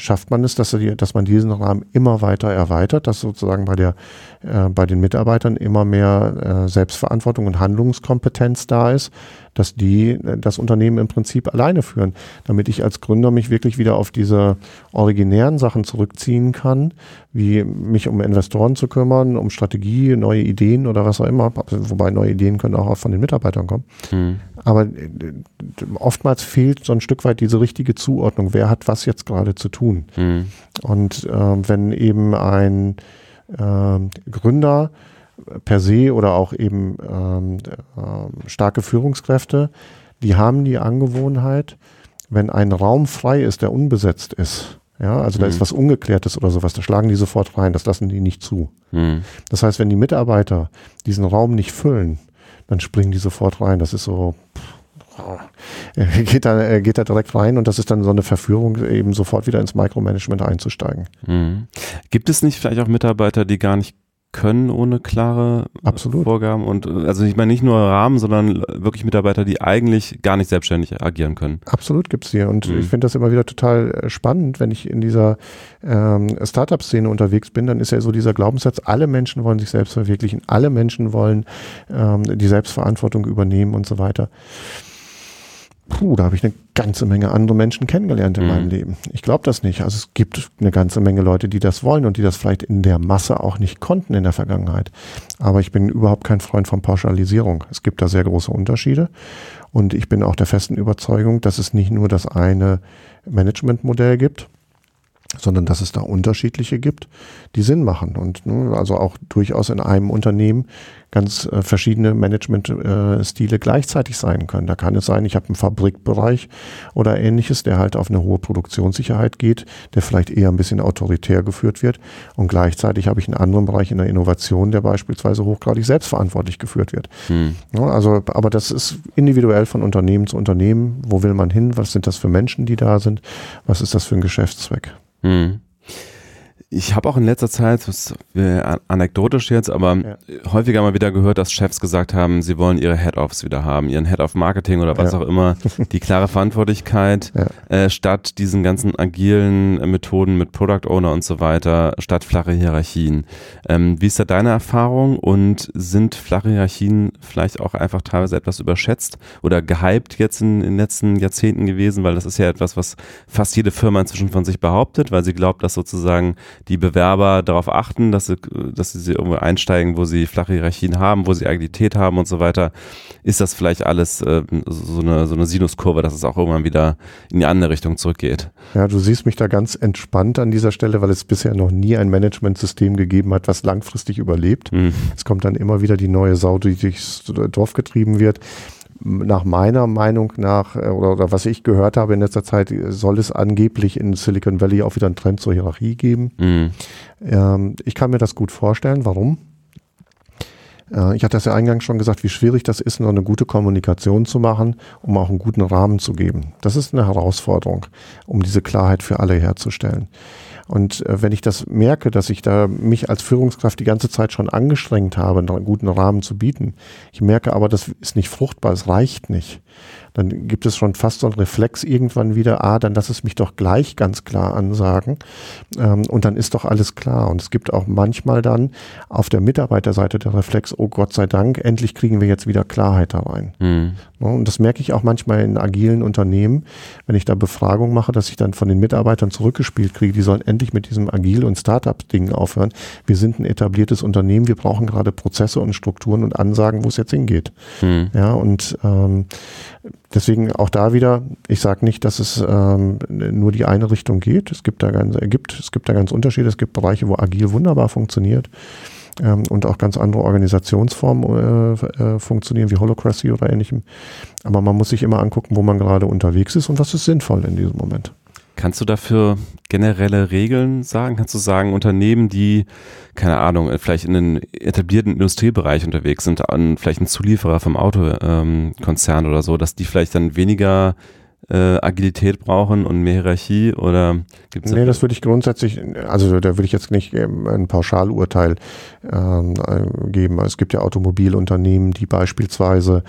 schafft man es, dass, dass man diesen Rahmen immer weiter erweitert, dass sozusagen bei, der, äh, bei den Mitarbeitern immer mehr äh, Selbstverantwortung und Handlungskompetenz da ist, dass die äh, das Unternehmen im Prinzip alleine führen, damit ich als Gründer mich wirklich wieder auf diese originären Sachen zurückziehen kann, wie mich um Investoren zu kümmern, um Strategie, neue Ideen oder was auch immer, wobei neue Ideen können auch von den Mitarbeitern kommen. Mhm. Aber äh, oftmals fehlt so ein Stück weit diese richtige Zuordnung, wer hat was jetzt gerade zu tun. Mhm. Und äh, wenn eben ein äh, Gründer per se oder auch eben ähm, äh, starke Führungskräfte, die haben die Angewohnheit, wenn ein Raum frei ist, der unbesetzt ist, ja, also mhm. da ist mhm. was Ungeklärtes oder sowas, da schlagen die sofort rein, das lassen die nicht zu. Mhm. Das heißt, wenn die Mitarbeiter diesen Raum nicht füllen, dann springen die sofort rein. Das ist so, er geht da, geht da direkt rein und das ist dann so eine Verführung, eben sofort wieder ins Micromanagement einzusteigen. Mhm. Gibt es nicht vielleicht auch Mitarbeiter, die gar nicht können ohne klare Absolut. Vorgaben und also ich meine nicht nur Rahmen, sondern wirklich Mitarbeiter, die eigentlich gar nicht selbstständig agieren können. Absolut gibt's hier und mhm. ich finde das immer wieder total äh, spannend, wenn ich in dieser ähm, Startup-Szene unterwegs bin, dann ist ja so dieser Glaubenssatz, alle Menschen wollen sich selbst verwirklichen, alle Menschen wollen ähm, die Selbstverantwortung übernehmen und so weiter puh, da habe ich eine ganze Menge andere Menschen kennengelernt in mhm. meinem Leben. Ich glaube das nicht. Also es gibt eine ganze Menge Leute, die das wollen und die das vielleicht in der Masse auch nicht konnten in der Vergangenheit. Aber ich bin überhaupt kein Freund von Pauschalisierung. Es gibt da sehr große Unterschiede. Und ich bin auch der festen Überzeugung, dass es nicht nur das eine Managementmodell gibt, sondern dass es da unterschiedliche gibt, die Sinn machen und ne, also auch durchaus in einem Unternehmen ganz äh, verschiedene Managementstile äh, gleichzeitig sein können. Da kann es sein, ich habe einen Fabrikbereich oder ähnliches, der halt auf eine hohe Produktionssicherheit geht, der vielleicht eher ein bisschen autoritär geführt wird und gleichzeitig habe ich einen anderen Bereich in der Innovation, der beispielsweise hochgradig selbstverantwortlich geführt wird. Hm. Ja, also, aber das ist individuell von Unternehmen zu Unternehmen. Wo will man hin? Was sind das für Menschen, die da sind? Was ist das für ein Geschäftszweck? Hm. Ich habe auch in letzter Zeit, das anekdotisch jetzt, aber ja. häufiger mal wieder gehört, dass Chefs gesagt haben, sie wollen ihre Head-Offs wieder haben, ihren Head-Off Marketing oder was ja. auch immer, die klare Verantwortlichkeit, ja. äh, statt diesen ganzen agilen Methoden mit Product Owner und so weiter, statt flache Hierarchien. Ähm, wie ist da deine Erfahrung und sind flache Hierarchien vielleicht auch einfach teilweise etwas überschätzt oder gehypt jetzt in, in den letzten Jahrzehnten gewesen, weil das ist ja etwas, was fast jede Firma inzwischen von sich behauptet, weil sie glaubt, dass sozusagen die Bewerber darauf achten, dass sie, dass sie irgendwo einsteigen, wo sie flache Hierarchien haben, wo sie Agilität haben und so weiter, ist das vielleicht alles äh, so, eine, so eine Sinuskurve, dass es auch irgendwann wieder in die andere Richtung zurückgeht. Ja, du siehst mich da ganz entspannt an dieser Stelle, weil es bisher noch nie ein Managementsystem gegeben hat, was langfristig überlebt. Mhm. Es kommt dann immer wieder die neue Sau, die durchs Dorf getrieben wird nach meiner Meinung nach, äh, oder, oder, was ich gehört habe in letzter Zeit, soll es angeblich in Silicon Valley auch wieder einen Trend zur Hierarchie geben. Mhm. Ähm, ich kann mir das gut vorstellen. Warum? Äh, ich hatte das ja eingangs schon gesagt, wie schwierig das ist, noch eine gute Kommunikation zu machen, um auch einen guten Rahmen zu geben. Das ist eine Herausforderung, um diese Klarheit für alle herzustellen. Und äh, wenn ich das merke, dass ich da mich als Führungskraft die ganze Zeit schon angestrengt habe, einen guten Rahmen zu bieten, ich merke aber, das ist nicht fruchtbar, es reicht nicht, dann gibt es schon fast so einen Reflex irgendwann wieder, ah, dann lass es mich doch gleich ganz klar ansagen ähm, und dann ist doch alles klar. Und es gibt auch manchmal dann auf der Mitarbeiterseite der Reflex, oh Gott sei Dank, endlich kriegen wir jetzt wieder Klarheit da rein. Mhm. Und das merke ich auch manchmal in agilen Unternehmen, wenn ich da Befragung mache, dass ich dann von den Mitarbeitern zurückgespielt kriege, die sollen endlich mit diesem Agil- und Startup-Ding aufhören. Wir sind ein etabliertes Unternehmen, wir brauchen gerade Prozesse und Strukturen und Ansagen, wo es jetzt hingeht. Mhm. Ja, und ähm, Deswegen auch da wieder, ich sage nicht, dass es ähm, nur die eine Richtung geht. Es gibt da ganz, gibt, es gibt da ganz Unterschiede. Es gibt Bereiche, wo agil wunderbar funktioniert ähm, und auch ganz andere Organisationsformen äh, äh, funktionieren, wie Holocracy oder ähnlichem. Aber man muss sich immer angucken, wo man gerade unterwegs ist und was ist sinnvoll in diesem Moment. Kannst du dafür generelle Regeln sagen? Kannst du sagen, Unternehmen, die, keine Ahnung, vielleicht in einem etablierten Industriebereich unterwegs sind, an vielleicht ein Zulieferer vom Autokonzern ähm, oder so, dass die vielleicht dann weniger äh, Agilität brauchen und mehr Hierarchie oder gibt es Nee, das würde ich grundsätzlich, also da würde ich jetzt nicht ähm, ein Pauschalurteil ähm, äh, geben. Es gibt ja Automobilunternehmen, die beispielsweise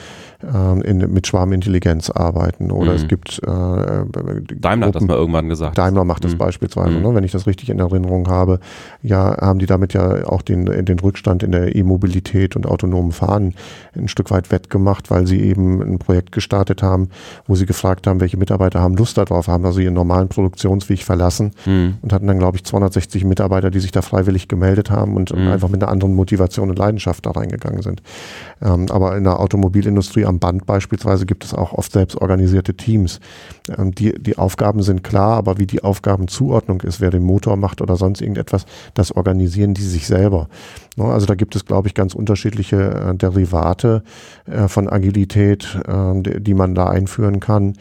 ähm, in, mit Schwarmintelligenz arbeiten oder mhm. es gibt äh, Daimler Gruppen, hat das mal irgendwann gesagt. Daimler macht das mhm. beispielsweise, mhm. ne, wenn ich das richtig in Erinnerung habe. Ja, haben die damit ja auch den, den Rückstand in der E-Mobilität und autonomen Fahren ein Stück weit wettgemacht, weil sie eben ein Projekt gestartet haben, wo sie gefragt haben, welche Mitarbeiter haben Lust darauf, haben also ihren normalen Produktionsweg verlassen mhm. und hatten dann, glaube ich, 260 Mitarbeiter, die sich da freiwillig gemeldet haben und mhm. einfach mit einer anderen Motivation und Leidenschaft da reingegangen sind. Ähm, aber in der Automobilindustrie am Band beispielsweise gibt es auch oft selbst organisierte Teams. Ähm, die, die Aufgaben sind klar, aber wie die Aufgabenzuordnung ist, wer den Motor macht oder sonst irgendetwas, das organisieren die sich selber. Ne, also da gibt es, glaube ich, ganz unterschiedliche äh, Derivate äh, von Agilität, äh, die man da einführen kann.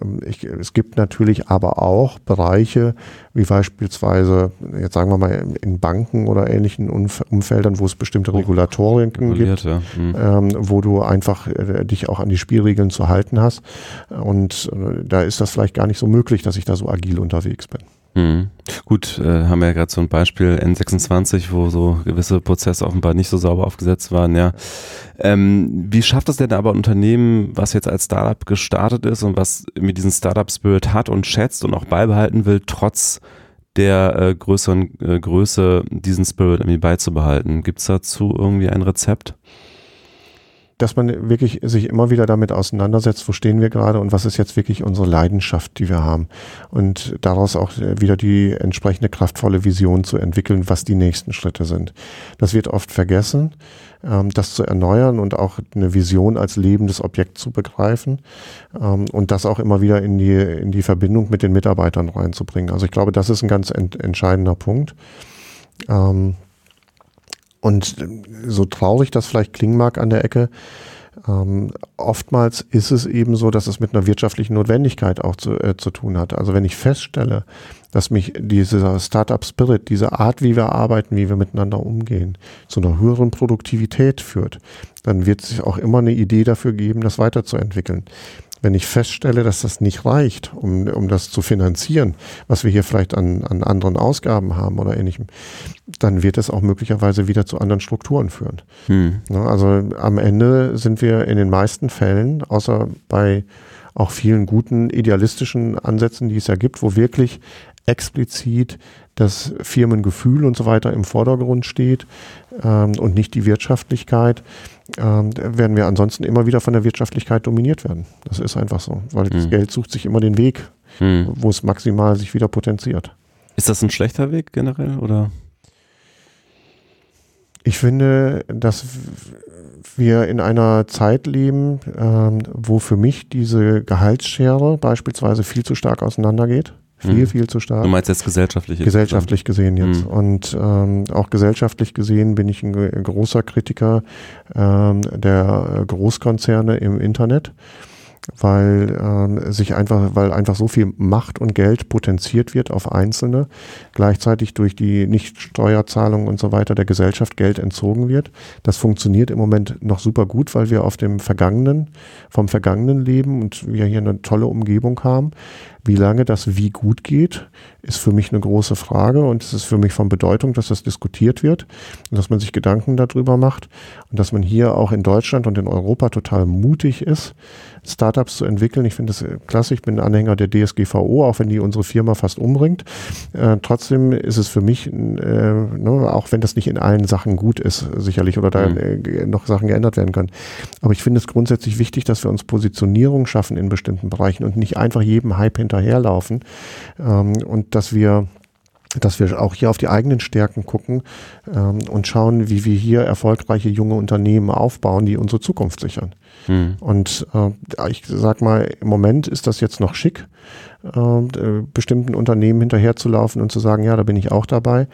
Ähm, ich, es gibt natürlich aber auch Bereiche, wie beispielsweise, jetzt sagen wir mal, in Banken oder ähnlichen Umfeldern, wo es bestimmte oh, Regulatorien gibt, ja. mhm. ähm, wo du einfach äh, dich auch an die Spielregeln zu halten hast. Und äh, da ist das vielleicht gar nicht so möglich, dass ich da so agil unterwegs bin. Mhm. Gut, äh, haben wir ja gerade so ein Beispiel N26, wo so gewisse Prozesse offenbar nicht so sauber aufgesetzt waren, ja. Ähm, wie schafft es denn aber ein Unternehmen, was jetzt als Startup gestartet ist und was mit diesem Startup-Spirit hat und schätzt und auch beibehalten will, trotz der äh, größeren äh, Größe diesen Spirit irgendwie beizubehalten? Gibt es dazu irgendwie ein Rezept? Dass man wirklich sich immer wieder damit auseinandersetzt, wo stehen wir gerade und was ist jetzt wirklich unsere Leidenschaft, die wir haben. Und daraus auch wieder die entsprechende kraftvolle Vision zu entwickeln, was die nächsten Schritte sind. Das wird oft vergessen, ähm, das zu erneuern und auch eine Vision als lebendes Objekt zu begreifen ähm, und das auch immer wieder in die, in die Verbindung mit den Mitarbeitern reinzubringen. Also ich glaube, das ist ein ganz ent entscheidender Punkt. Ähm, und so traurig das vielleicht klingen mag an der Ecke, ähm, oftmals ist es eben so, dass es mit einer wirtschaftlichen Notwendigkeit auch zu, äh, zu tun hat. Also wenn ich feststelle, dass mich dieser Startup-Spirit, diese Art, wie wir arbeiten, wie wir miteinander umgehen, zu einer höheren Produktivität führt, dann wird es auch immer eine Idee dafür geben, das weiterzuentwickeln. Wenn ich feststelle, dass das nicht reicht, um, um das zu finanzieren, was wir hier vielleicht an, an anderen Ausgaben haben oder ähnlichem, dann wird es auch möglicherweise wieder zu anderen Strukturen führen. Hm. Also am Ende sind wir in den meisten Fällen, außer bei auch vielen guten idealistischen Ansätzen, die es ja gibt, wo wirklich explizit das Firmengefühl und so weiter im Vordergrund steht ähm, und nicht die Wirtschaftlichkeit, ähm, werden wir ansonsten immer wieder von der Wirtschaftlichkeit dominiert werden. Das ist einfach so, weil mhm. das Geld sucht sich immer den Weg, mhm. wo es maximal sich wieder potenziert. Ist das ein schlechter Weg generell oder? Ich finde, dass wir in einer Zeit leben, ähm, wo für mich diese Gehaltsschere beispielsweise viel zu stark auseinandergeht Viel, mhm. viel zu stark. Du meinst jetzt gesellschaftlich? Gesellschaftlich gesehen jetzt. Mhm. Und ähm, auch gesellschaftlich gesehen bin ich ein, ein großer Kritiker ähm, der Großkonzerne im Internet weil ähm, sich einfach, weil einfach so viel Macht und Geld potenziert wird auf Einzelne, gleichzeitig durch die Nichtsteuerzahlungen und so weiter der Gesellschaft Geld entzogen wird. Das funktioniert im Moment noch super gut, weil wir auf dem Vergangenen, vom Vergangenen leben und wir hier eine tolle Umgebung haben. Wie lange das wie gut geht, ist für mich eine große Frage und es ist für mich von Bedeutung, dass das diskutiert wird und dass man sich Gedanken darüber macht und dass man hier auch in Deutschland und in Europa total mutig ist, Startups zu entwickeln. Ich finde das klasse. Ich bin Anhänger der DSGVO, auch wenn die unsere Firma fast umbringt. Äh, trotzdem ist es für mich, äh, ne, auch wenn das nicht in allen Sachen gut ist, sicherlich, oder da mhm. äh, noch Sachen geändert werden können. Aber ich finde es grundsätzlich wichtig, dass wir uns Positionierung schaffen in bestimmten Bereichen und nicht einfach jedem Hype hinterherlaufen. Ähm, und dass wir dass wir auch hier auf die eigenen Stärken gucken ähm, und schauen, wie wir hier erfolgreiche junge Unternehmen aufbauen, die unsere Zukunft sichern. Mhm. Und äh, ich sag mal, im Moment ist das jetzt noch schick, äh, bestimmten Unternehmen hinterherzulaufen und zu sagen, ja, da bin ich auch dabei.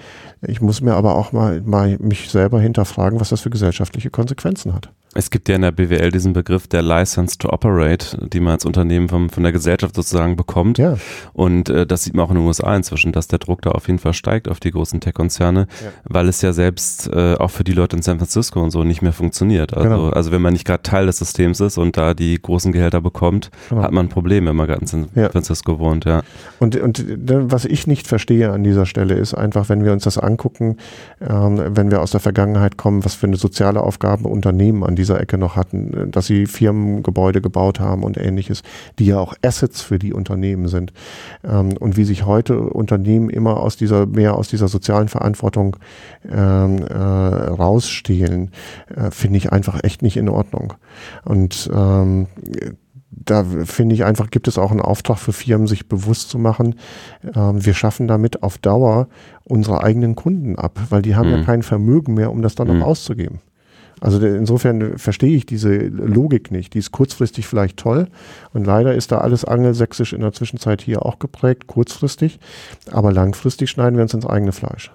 Ich muss mir aber auch mal, mal mich selber hinterfragen, was das für gesellschaftliche Konsequenzen hat. Es gibt ja in der BWL diesen Begriff der License to Operate, die man als Unternehmen vom, von der Gesellschaft sozusagen bekommt. Ja. Und äh, das sieht man auch in den USA inzwischen, dass der Druck da auf jeden Fall steigt auf die großen Tech-Konzerne, ja. weil es ja selbst äh, auch für die Leute in San Francisco und so nicht mehr funktioniert. Also, genau. also wenn man nicht gerade Teil des Systems ist und da die großen Gehälter bekommt, genau. hat man ein Problem, wenn man gerade in San ja. Francisco wohnt. Ja. Und, und was ich nicht verstehe an dieser Stelle ist einfach, wenn wir uns das angucken, ähm, wenn wir aus der Vergangenheit kommen, was für eine soziale Aufgabe Unternehmen an dieser Ecke noch hatten, dass sie Firmengebäude gebaut haben und ähnliches, die ja auch Assets für die Unternehmen sind. Ähm, und wie sich heute Unternehmen immer aus dieser, mehr aus dieser sozialen Verantwortung ähm, äh, rausstehlen, äh, finde ich einfach echt nicht in Ordnung. Und ähm, da finde ich einfach, gibt es auch einen Auftrag für Firmen, sich bewusst zu machen, ähm, wir schaffen damit auf Dauer unsere eigenen Kunden ab, weil die haben mhm. ja kein Vermögen mehr, um das dann mhm. noch auszugeben. Also insofern verstehe ich diese Logik nicht. Die ist kurzfristig vielleicht toll und leider ist da alles angelsächsisch in der Zwischenzeit hier auch geprägt, kurzfristig, aber langfristig schneiden wir uns ins eigene Fleisch.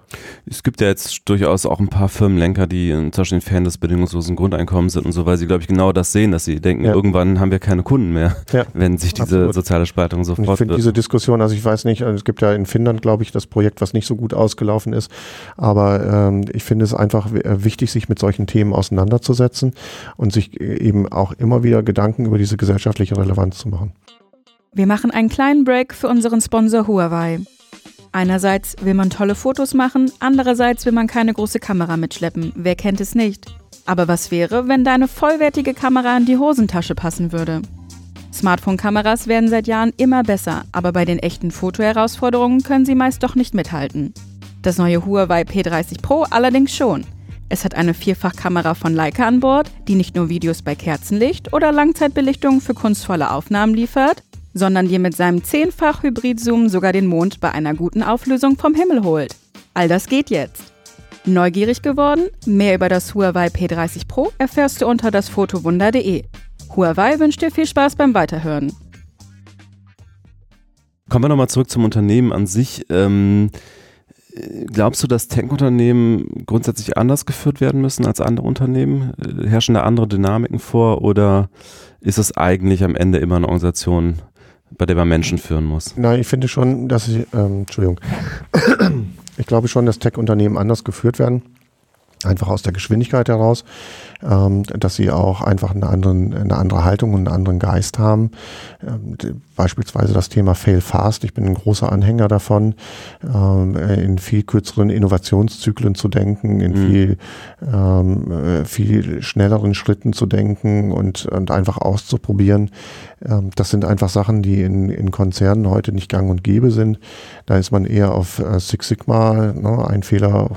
Es gibt ja jetzt durchaus auch ein paar Firmenlenker, die zum Beispiel Fan des bedingungslosen Grundeinkommens sind und so, weil sie, glaube ich, genau das sehen, dass sie denken, ja. irgendwann haben wir keine Kunden mehr, ja. wenn sich diese Absolut. soziale Spaltung so Ich finde diese Diskussion, also ich weiß nicht, also es gibt ja in Finnland, glaube ich, das Projekt, was nicht so gut ausgelaufen ist, aber ähm, ich finde es einfach wichtig, sich mit solchen Themen auseinanderzusetzen auseinanderzusetzen und sich eben auch immer wieder Gedanken über diese gesellschaftliche Relevanz zu machen. Wir machen einen kleinen Break für unseren Sponsor Huawei. Einerseits will man tolle Fotos machen, andererseits will man keine große Kamera mitschleppen. Wer kennt es nicht? Aber was wäre, wenn deine vollwertige Kamera in die Hosentasche passen würde? Smartphone-Kameras werden seit Jahren immer besser, aber bei den echten Fotoherausforderungen können sie meist doch nicht mithalten. Das neue Huawei P30 Pro allerdings schon. Es hat eine Vierfachkamera von Leica an Bord, die nicht nur Videos bei Kerzenlicht oder Langzeitbelichtung für kunstvolle Aufnahmen liefert, sondern dir mit seinem zehnfach Hybrid-Zoom sogar den Mond bei einer guten Auflösung vom Himmel holt. All das geht jetzt. Neugierig geworden? Mehr über das Huawei P30 Pro erfährst du unter dasfotowunder.de. Huawei wünscht dir viel Spaß beim Weiterhören. Kommen wir nochmal zurück zum Unternehmen an sich. Ähm Glaubst du, dass Tech-Unternehmen grundsätzlich anders geführt werden müssen als andere Unternehmen? Äh, herrschen da andere Dynamiken vor oder ist es eigentlich am Ende immer eine Organisation, bei der man Menschen führen muss? Nein, ich finde schon, dass ich, ähm, Entschuldigung, ich glaube schon, dass Tech-Unternehmen anders geführt werden einfach aus der Geschwindigkeit heraus, ähm, dass sie auch einfach eine, anderen, eine andere Haltung und einen anderen Geist haben. Ähm, beispielsweise das Thema Fail Fast. Ich bin ein großer Anhänger davon, ähm, in viel kürzeren Innovationszyklen zu denken, in mhm. viel, ähm, äh, viel schnelleren Schritten zu denken und, und einfach auszuprobieren. Ähm, das sind einfach Sachen, die in, in Konzernen heute nicht gang und gäbe sind. Da ist man eher auf äh, Six Sigma, ne, ein Fehler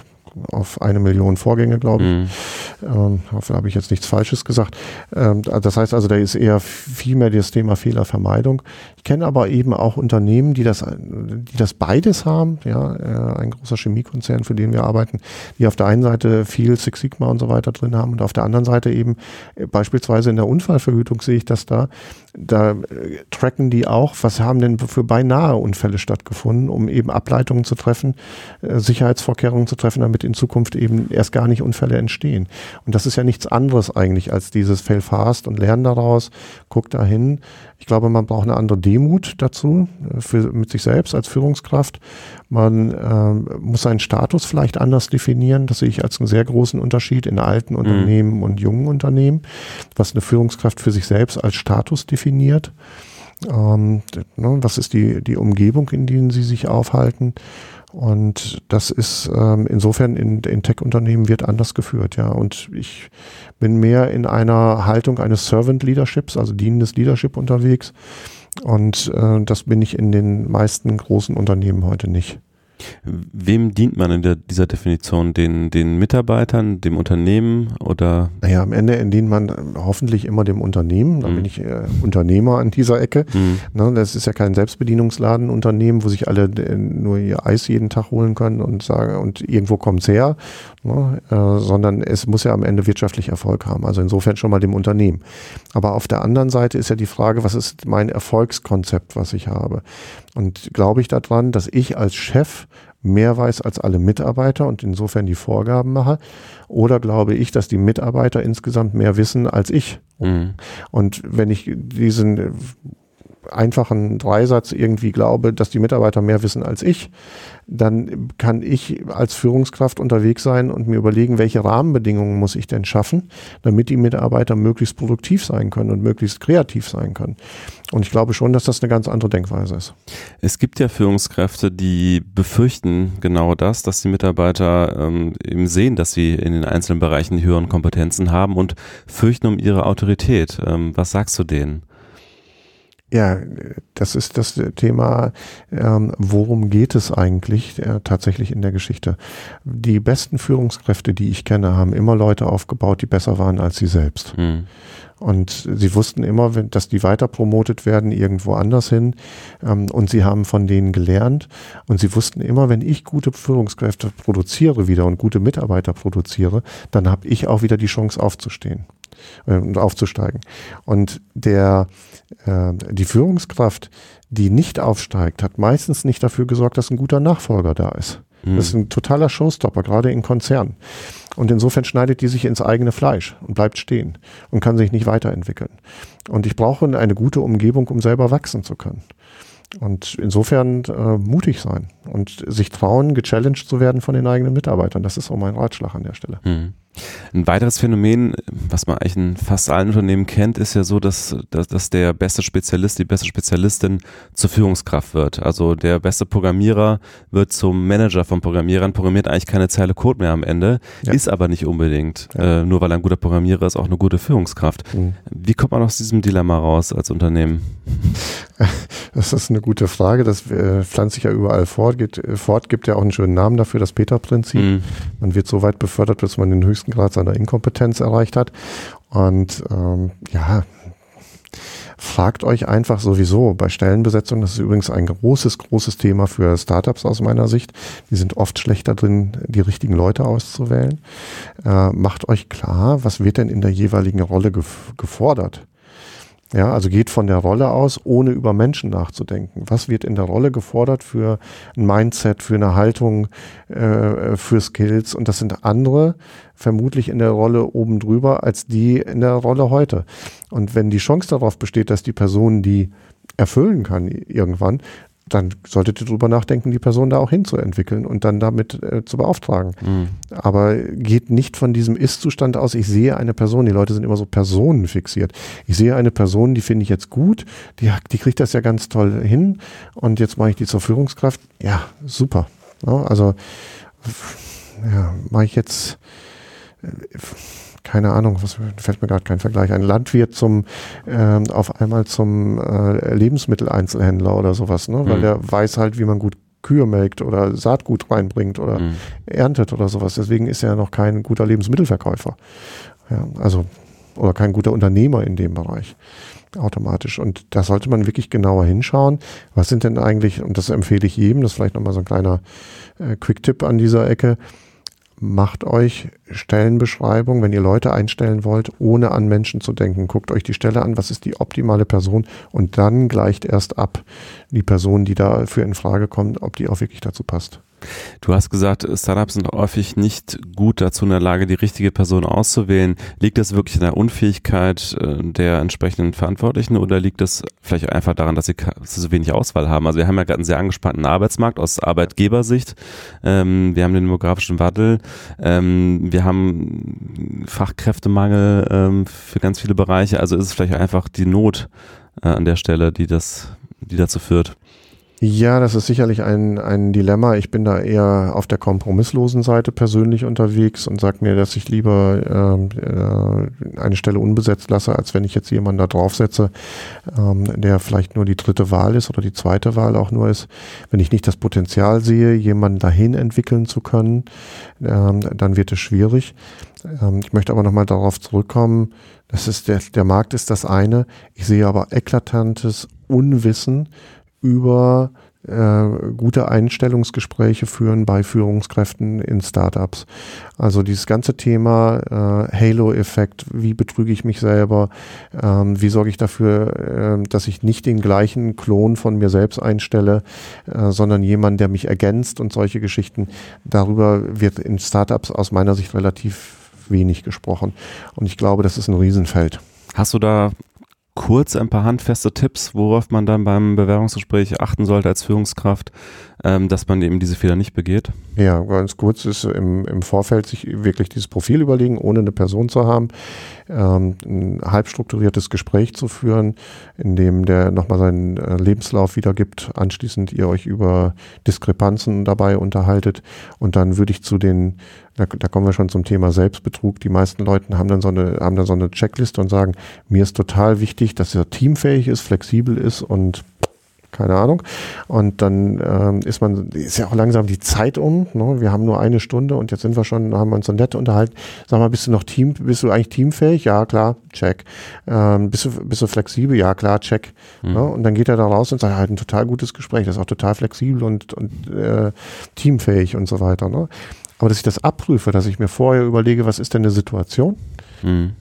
auf eine Million Vorgänge, glaube ich. Mhm. Ähm, hoffe, habe ich jetzt nichts Falsches gesagt. Ähm, das heißt also, da ist eher viel mehr das Thema Fehlervermeidung. Kenne aber eben auch Unternehmen, die das, die das beides haben. Ja, äh, ein großer Chemiekonzern, für den wir arbeiten, die auf der einen Seite viel Six Sigma und so weiter drin haben und auf der anderen Seite eben äh, beispielsweise in der Unfallverhütung sehe ich das da. Da äh, tracken die auch, was haben denn für beinahe Unfälle stattgefunden, um eben Ableitungen zu treffen, Sicherheitsvorkehrungen zu treffen, damit in Zukunft eben erst gar nicht Unfälle entstehen. Und das ist ja nichts anderes eigentlich als dieses Fail fast und lernen daraus, guck dahin. Ich glaube, man braucht eine andere Demut dazu, äh, für, mit sich selbst als Führungskraft. Man äh, muss seinen Status vielleicht anders definieren. Das sehe ich als einen sehr großen Unterschied in alten mhm. Unternehmen und jungen Unternehmen, was eine Führungskraft für sich selbst als Status definiert. Ähm, ne, was ist die, die Umgebung, in denen sie sich aufhalten? Und das ist ähm, insofern in, in Tech-Unternehmen wird anders geführt, ja. Und ich bin mehr in einer Haltung eines Servant Leaderships, also dienendes Leadership unterwegs. Und äh, das bin ich in den meisten großen Unternehmen heute nicht. Wem dient man in der, dieser Definition? Den, den Mitarbeitern, dem Unternehmen oder? Naja, am Ende dient man hoffentlich immer dem Unternehmen. Da mhm. bin ich äh, Unternehmer an dieser Ecke. Mhm. Ne, das ist ja kein Selbstbedienungsladenunternehmen, wo sich alle äh, nur ihr Eis jeden Tag holen können und sagen, und irgendwo kommt es her, ne, äh, sondern es muss ja am Ende wirtschaftlich Erfolg haben. Also insofern schon mal dem Unternehmen. Aber auf der anderen Seite ist ja die Frage, was ist mein Erfolgskonzept, was ich habe? Und glaube ich daran, dass ich als Chef mehr weiß als alle Mitarbeiter und insofern die Vorgaben mache? Oder glaube ich, dass die Mitarbeiter insgesamt mehr wissen als ich? Mhm. Und wenn ich diesen einfachen Dreisatz irgendwie glaube, dass die Mitarbeiter mehr wissen als ich, dann kann ich als Führungskraft unterwegs sein und mir überlegen, welche Rahmenbedingungen muss ich denn schaffen, damit die Mitarbeiter möglichst produktiv sein können und möglichst kreativ sein können. Und ich glaube schon, dass das eine ganz andere Denkweise ist. Es gibt ja Führungskräfte, die befürchten genau das, dass die Mitarbeiter ähm, eben sehen, dass sie in den einzelnen Bereichen die höheren Kompetenzen haben und fürchten um ihre Autorität. Ähm, was sagst du denen? Ja, das ist das Thema, ähm, worum geht es eigentlich äh, tatsächlich in der Geschichte? Die besten Führungskräfte, die ich kenne, haben immer Leute aufgebaut, die besser waren als sie selbst. Mhm. Und sie wussten immer, dass die weiter promotet werden irgendwo anders hin. Ähm, und sie haben von denen gelernt. Und sie wussten immer, wenn ich gute Führungskräfte produziere wieder und gute Mitarbeiter produziere, dann habe ich auch wieder die Chance aufzustehen äh, und aufzusteigen. Und der, äh, die Führungskraft, die nicht aufsteigt, hat meistens nicht dafür gesorgt, dass ein guter Nachfolger da ist. Mhm. Das ist ein totaler Showstopper, gerade in Konzernen. Und insofern schneidet die sich ins eigene Fleisch und bleibt stehen und kann sich nicht weiterentwickeln. Und ich brauche eine gute Umgebung, um selber wachsen zu können. Und insofern äh, mutig sein und sich trauen, gechallenged zu werden von den eigenen Mitarbeitern. Das ist auch mein Ratschlag an der Stelle. Mhm. Ein weiteres Phänomen, was man eigentlich in fast allen Unternehmen kennt, ist ja so, dass, dass, dass der beste Spezialist, die beste Spezialistin zur Führungskraft wird. Also der beste Programmierer wird zum Manager von Programmierern, programmiert eigentlich keine Zeile Code mehr am Ende, ja. ist aber nicht unbedingt, ja. äh, nur weil er ein guter Programmierer ist, auch eine gute Führungskraft. Mhm. Wie kommt man aus diesem Dilemma raus als Unternehmen? Das ist eine gute Frage. Das äh, pflanzt sich ja überall fort. Geht, äh, fort gibt ja auch einen schönen Namen dafür, das Peter-Prinzip. Mhm. Man wird so weit befördert, bis man den höchsten höchsten Grad seiner Inkompetenz erreicht hat. Und ähm, ja, fragt euch einfach sowieso bei Stellenbesetzung, das ist übrigens ein großes, großes Thema für Startups aus meiner Sicht, die sind oft schlechter drin, die richtigen Leute auszuwählen. Äh, macht euch klar, was wird denn in der jeweiligen Rolle gef gefordert? Ja, also geht von der Rolle aus, ohne über Menschen nachzudenken. Was wird in der Rolle gefordert für ein Mindset, für eine Haltung, äh, für Skills? Und das sind andere vermutlich in der Rolle oben drüber als die in der Rolle heute. Und wenn die Chance darauf besteht, dass die Person die erfüllen kann irgendwann, dann solltet ihr drüber nachdenken, die Person da auch hinzuentwickeln und dann damit äh, zu beauftragen. Mhm. Aber geht nicht von diesem Ist-Zustand aus, ich sehe eine Person, die Leute sind immer so personenfixiert. Ich sehe eine Person, die finde ich jetzt gut, die, die kriegt das ja ganz toll hin und jetzt mache ich die zur Führungskraft. Ja, super. Ja, also ja, mache ich jetzt keine Ahnung, was fällt mir gerade kein Vergleich, ein Landwirt zum ähm, auf einmal zum äh, Lebensmitteleinzelhändler oder sowas, ne? weil mhm. der weiß halt, wie man gut Kühe melkt oder Saatgut reinbringt oder mhm. erntet oder sowas. Deswegen ist er noch kein guter Lebensmittelverkäufer. Ja, also, oder kein guter Unternehmer in dem Bereich automatisch. Und da sollte man wirklich genauer hinschauen. Was sind denn eigentlich, und das empfehle ich jedem, das ist vielleicht nochmal so ein kleiner äh, Quick-Tipp an dieser Ecke, macht euch Stellenbeschreibung, wenn ihr Leute einstellen wollt, ohne an Menschen zu denken. Guckt euch die Stelle an, was ist die optimale Person und dann gleicht erst ab die Person, die dafür in Frage kommt, ob die auch wirklich dazu passt. Du hast gesagt, Startups sind häufig nicht gut dazu in der Lage, die richtige Person auszuwählen. Liegt das wirklich in der Unfähigkeit äh, der entsprechenden Verantwortlichen oder liegt das vielleicht einfach daran, dass sie, so wenig Auswahl haben? Also wir haben ja gerade einen sehr angespannten Arbeitsmarkt aus Arbeitgebersicht. Ähm, wir haben den demografischen Wandel. Ähm, wir haben Fachkräftemangel ähm, für ganz viele Bereiche. Also ist es vielleicht einfach die Not äh, an der Stelle, die das, die dazu führt. Ja, das ist sicherlich ein, ein Dilemma. Ich bin da eher auf der kompromisslosen Seite persönlich unterwegs und sage mir, dass ich lieber ähm, äh, eine Stelle unbesetzt lasse, als wenn ich jetzt jemanden da draufsetze, ähm, der vielleicht nur die dritte Wahl ist oder die zweite Wahl auch nur ist. Wenn ich nicht das Potenzial sehe, jemanden dahin entwickeln zu können, ähm, dann wird es schwierig. Ähm, ich möchte aber nochmal darauf zurückkommen, das ist der, der Markt ist das eine. Ich sehe aber eklatantes Unwissen über äh, gute Einstellungsgespräche führen bei Führungskräften in Startups. Also dieses ganze Thema äh, Halo-Effekt, wie betrüge ich mich selber, ähm, wie sorge ich dafür, äh, dass ich nicht den gleichen Klon von mir selbst einstelle, äh, sondern jemanden, der mich ergänzt und solche Geschichten. Darüber wird in Startups aus meiner Sicht relativ wenig gesprochen. Und ich glaube, das ist ein Riesenfeld. Hast du da kurz ein paar handfeste Tipps, worauf man dann beim Bewerbungsgespräch achten sollte als Führungskraft, ähm, dass man eben diese Fehler nicht begeht? Ja, ganz kurz ist im, im Vorfeld sich wirklich dieses Profil überlegen, ohne eine Person zu haben, ähm, ein halb strukturiertes Gespräch zu führen, in dem der nochmal seinen äh, Lebenslauf wiedergibt, anschließend ihr euch über Diskrepanzen dabei unterhaltet und dann würde ich zu den da, da kommen wir schon zum Thema Selbstbetrug. Die meisten Leute haben dann so eine, haben dann so eine Checkliste und sagen, mir ist total wichtig, dass er teamfähig ist, flexibel ist und keine Ahnung. Und dann ähm, ist man, ist ja auch langsam die Zeit um. Ne? Wir haben nur eine Stunde und jetzt sind wir schon, haben wir uns so nett unterhalten. Sag mal, bist du noch Team, bist du eigentlich teamfähig? Ja, klar, check. Ähm, bist du, bist du flexibel? Ja, klar, check. Mhm. Ne? Und dann geht er da raus und sagt, halt ein total gutes Gespräch, das ist auch total flexibel und, und äh, teamfähig und so weiter. Ne? Aber dass ich das abprüfe, dass ich mir vorher überlege, was ist denn eine Situation? Mhm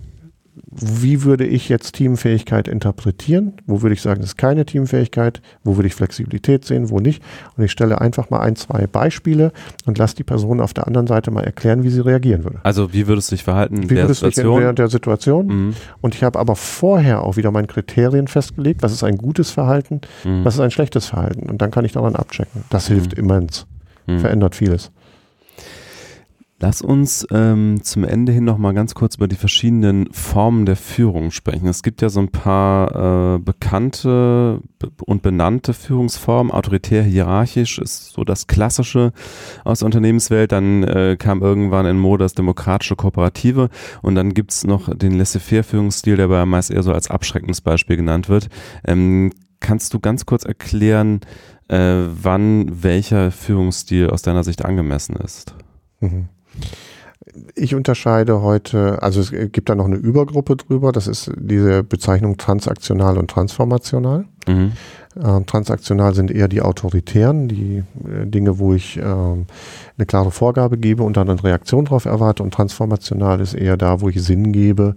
wie würde ich jetzt Teamfähigkeit interpretieren? Wo würde ich sagen, das ist keine Teamfähigkeit? Wo würde ich Flexibilität sehen? Wo nicht? Und ich stelle einfach mal ein, zwei Beispiele und lasse die Person auf der anderen Seite mal erklären, wie sie reagieren würde. Also wie würdest du dich verhalten in wie der Situation? während der Situation? Mhm. Und ich habe aber vorher auch wieder meine Kriterien festgelegt. Was ist ein gutes Verhalten? Mhm. Was ist ein schlechtes Verhalten? Und dann kann ich daran abchecken. Das hilft mhm. immens. Mhm. Verändert vieles. Lass uns ähm, zum Ende hin noch mal ganz kurz über die verschiedenen Formen der Führung sprechen. Es gibt ja so ein paar äh, bekannte und benannte Führungsformen. Autoritär, hierarchisch ist so das Klassische aus der Unternehmenswelt. Dann äh, kam irgendwann in Mode das demokratische, kooperative. Und dann gibt's noch den Laissez-faire-Führungsstil, der aber meist eher so als abschreckendes Beispiel genannt wird. Ähm, kannst du ganz kurz erklären, äh, wann welcher Führungsstil aus deiner Sicht angemessen ist? Mhm. Ich unterscheide heute, also es gibt da noch eine Übergruppe drüber, das ist diese Bezeichnung transaktional und transformational. Mhm. Ähm, transaktional sind eher die autoritären, die äh, Dinge, wo ich ähm, eine klare Vorgabe gebe und dann eine Reaktion darauf erwarte. Und transformational ist eher da, wo ich Sinn gebe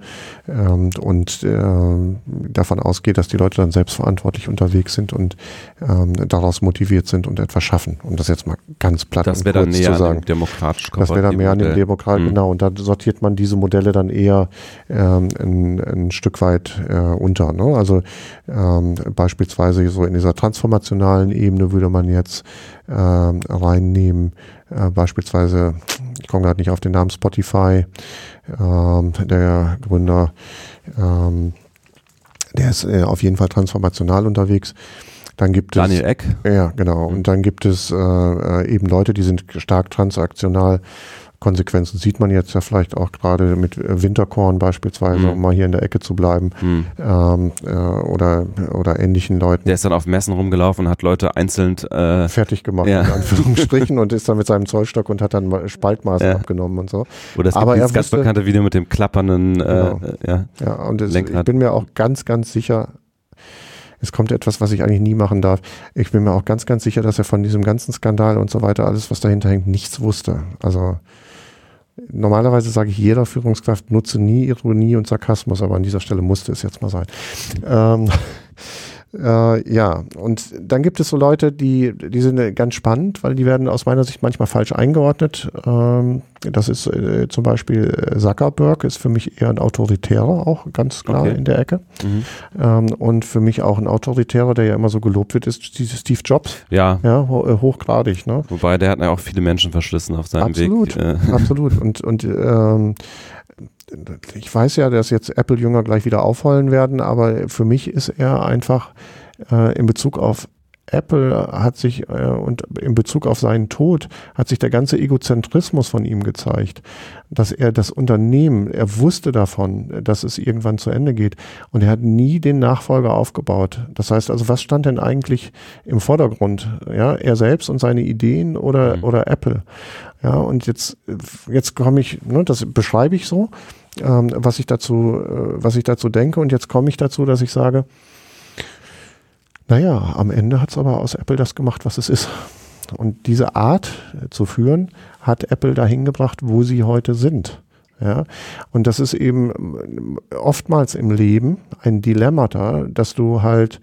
ähm, und davon ausgehe, dass die Leute dann selbstverantwortlich unterwegs sind und daraus motiviert sind und etwas schaffen. Um das jetzt mal ganz platt das und kurz zu sagen. demokratisch das wäre dann mehr an dem Demokrat, mhm. genau. Und da sortiert man diese Modelle dann eher ein, ein Stück weit äh, unter. Ne? Also ähm, beispielsweise so in dieser transformationalen Ebene würde man jetzt äh, reinnehmen, äh, beispielsweise, ich komme gerade nicht auf den Namen Spotify, ähm, der Gründer, ähm, der ist äh, auf jeden Fall transformational unterwegs. Dann gibt Daniel es, Eck. Ja, genau. Und dann gibt es äh, äh, eben Leute, die sind stark transaktional Konsequenzen sieht man jetzt ja vielleicht auch gerade mit Winterkorn beispielsweise, mhm. um mal hier in der Ecke zu bleiben, mhm. ähm, äh, oder, oder ähnlichen Leuten. Der ist dann auf Messen rumgelaufen und hat Leute einzeln äh, fertig gemacht, ja. in Anführungsstrichen, und ist dann mit seinem Zollstock und hat dann Spaltmaße ja. abgenommen und so. Oder es Aber gibt dieses ganz bekannte Video mit dem klappernden äh, genau. ja, ja, und es, ich bin mir auch ganz, ganz sicher, es kommt etwas, was ich eigentlich nie machen darf. Ich bin mir auch ganz, ganz sicher, dass er von diesem ganzen Skandal und so weiter, alles, was dahinter hängt, nichts wusste. Also normalerweise sage ich jeder Führungskraft, nutze nie Ironie und Sarkasmus, aber an dieser Stelle musste es jetzt mal sein. Ähm, äh, ja, und dann gibt es so Leute, die, die sind ganz spannend, weil die werden aus meiner Sicht manchmal falsch eingeordnet. Ähm, das ist äh, zum Beispiel Zuckerberg, ist für mich eher ein Autoritärer, auch ganz klar okay. in der Ecke. Mhm. Ähm, und für mich auch ein Autoritärer, der ja immer so gelobt wird, ist Steve Jobs. Ja. Ja, äh, hochgradig. Ne? Wobei, der hat ja auch viele Menschen verschlissen auf seinem absolut, Weg. Absolut, absolut. Und, und ähm, ich weiß ja, dass jetzt Apple-Jünger gleich wieder aufheulen werden, aber für mich ist er einfach äh, in Bezug auf Apple hat sich äh, und in Bezug auf seinen Tod hat sich der ganze Egozentrismus von ihm gezeigt, dass er das Unternehmen, er wusste davon, dass es irgendwann zu Ende geht und er hat nie den Nachfolger aufgebaut. Das heißt also, was stand denn eigentlich im Vordergrund? Ja, er selbst und seine Ideen oder mhm. oder Apple? Ja, und jetzt jetzt komme ich, ne, das beschreibe ich so ähm, was ich dazu, äh, was ich dazu denke. Und jetzt komme ich dazu, dass ich sage, naja, am Ende hat es aber aus Apple das gemacht, was es ist. Und diese Art äh, zu führen hat Apple dahin gebracht, wo sie heute sind. Ja, und das ist eben äh, oftmals im Leben ein Dilemma da, dass du halt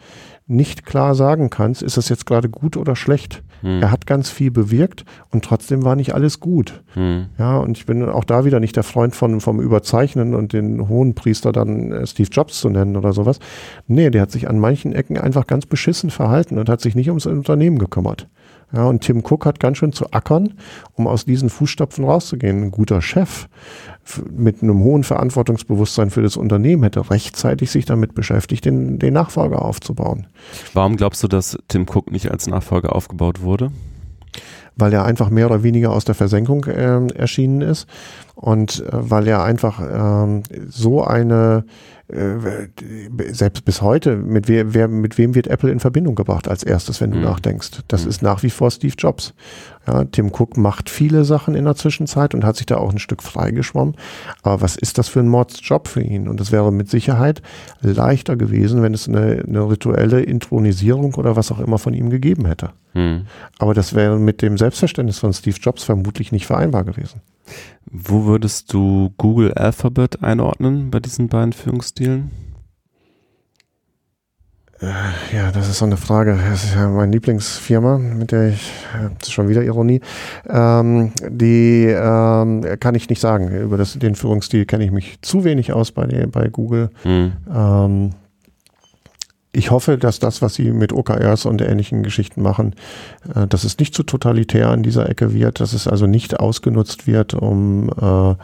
nicht klar sagen kannst, ist das jetzt gerade gut oder schlecht. Hm. Er hat ganz viel bewirkt und trotzdem war nicht alles gut. Hm. Ja, und ich bin auch da wieder nicht der Freund von, vom Überzeichnen und den hohen Priester dann äh, Steve Jobs zu nennen oder sowas. Nee, der hat sich an manchen Ecken einfach ganz beschissen verhalten und hat sich nicht ums Unternehmen gekümmert. Ja, und Tim Cook hat ganz schön zu ackern, um aus diesen Fußstapfen rauszugehen. Ein guter Chef mit einem hohen Verantwortungsbewusstsein für das Unternehmen hätte rechtzeitig sich damit beschäftigt, den, den Nachfolger aufzubauen. Warum glaubst du, dass Tim Cook nicht als Nachfolger aufgebaut wurde? Weil er einfach mehr oder weniger aus der Versenkung äh, erschienen ist und äh, weil er einfach äh, so eine äh, selbst bis heute, mit, wer, wer, mit wem wird Apple in Verbindung gebracht als erstes, wenn du mhm. nachdenkst? Das mhm. ist nach wie vor Steve Jobs. Ja, Tim Cook macht viele Sachen in der Zwischenzeit und hat sich da auch ein Stück freigeschwommen. Aber was ist das für ein Mordsjob für ihn? Und es wäre mit Sicherheit leichter gewesen, wenn es eine, eine rituelle Intronisierung oder was auch immer von ihm gegeben hätte. Mhm. Aber das wäre mit dem Selbstverständnis von Steve Jobs vermutlich nicht vereinbar gewesen. Wo würdest du Google Alphabet einordnen bei diesen beiden Führungsstilen? Äh, ja, das ist so eine Frage. Das ist ja meine Lieblingsfirma, mit der ich, äh, das ist schon wieder Ironie, ähm, die ähm, kann ich nicht sagen. Über das, den Führungsstil kenne ich mich zu wenig aus bei, bei Google. Hm. Ähm, ich hoffe, dass das, was sie mit OKRs und ähnlichen Geschichten machen, äh, dass es nicht zu totalitär an dieser Ecke wird, dass es also nicht ausgenutzt wird, um äh,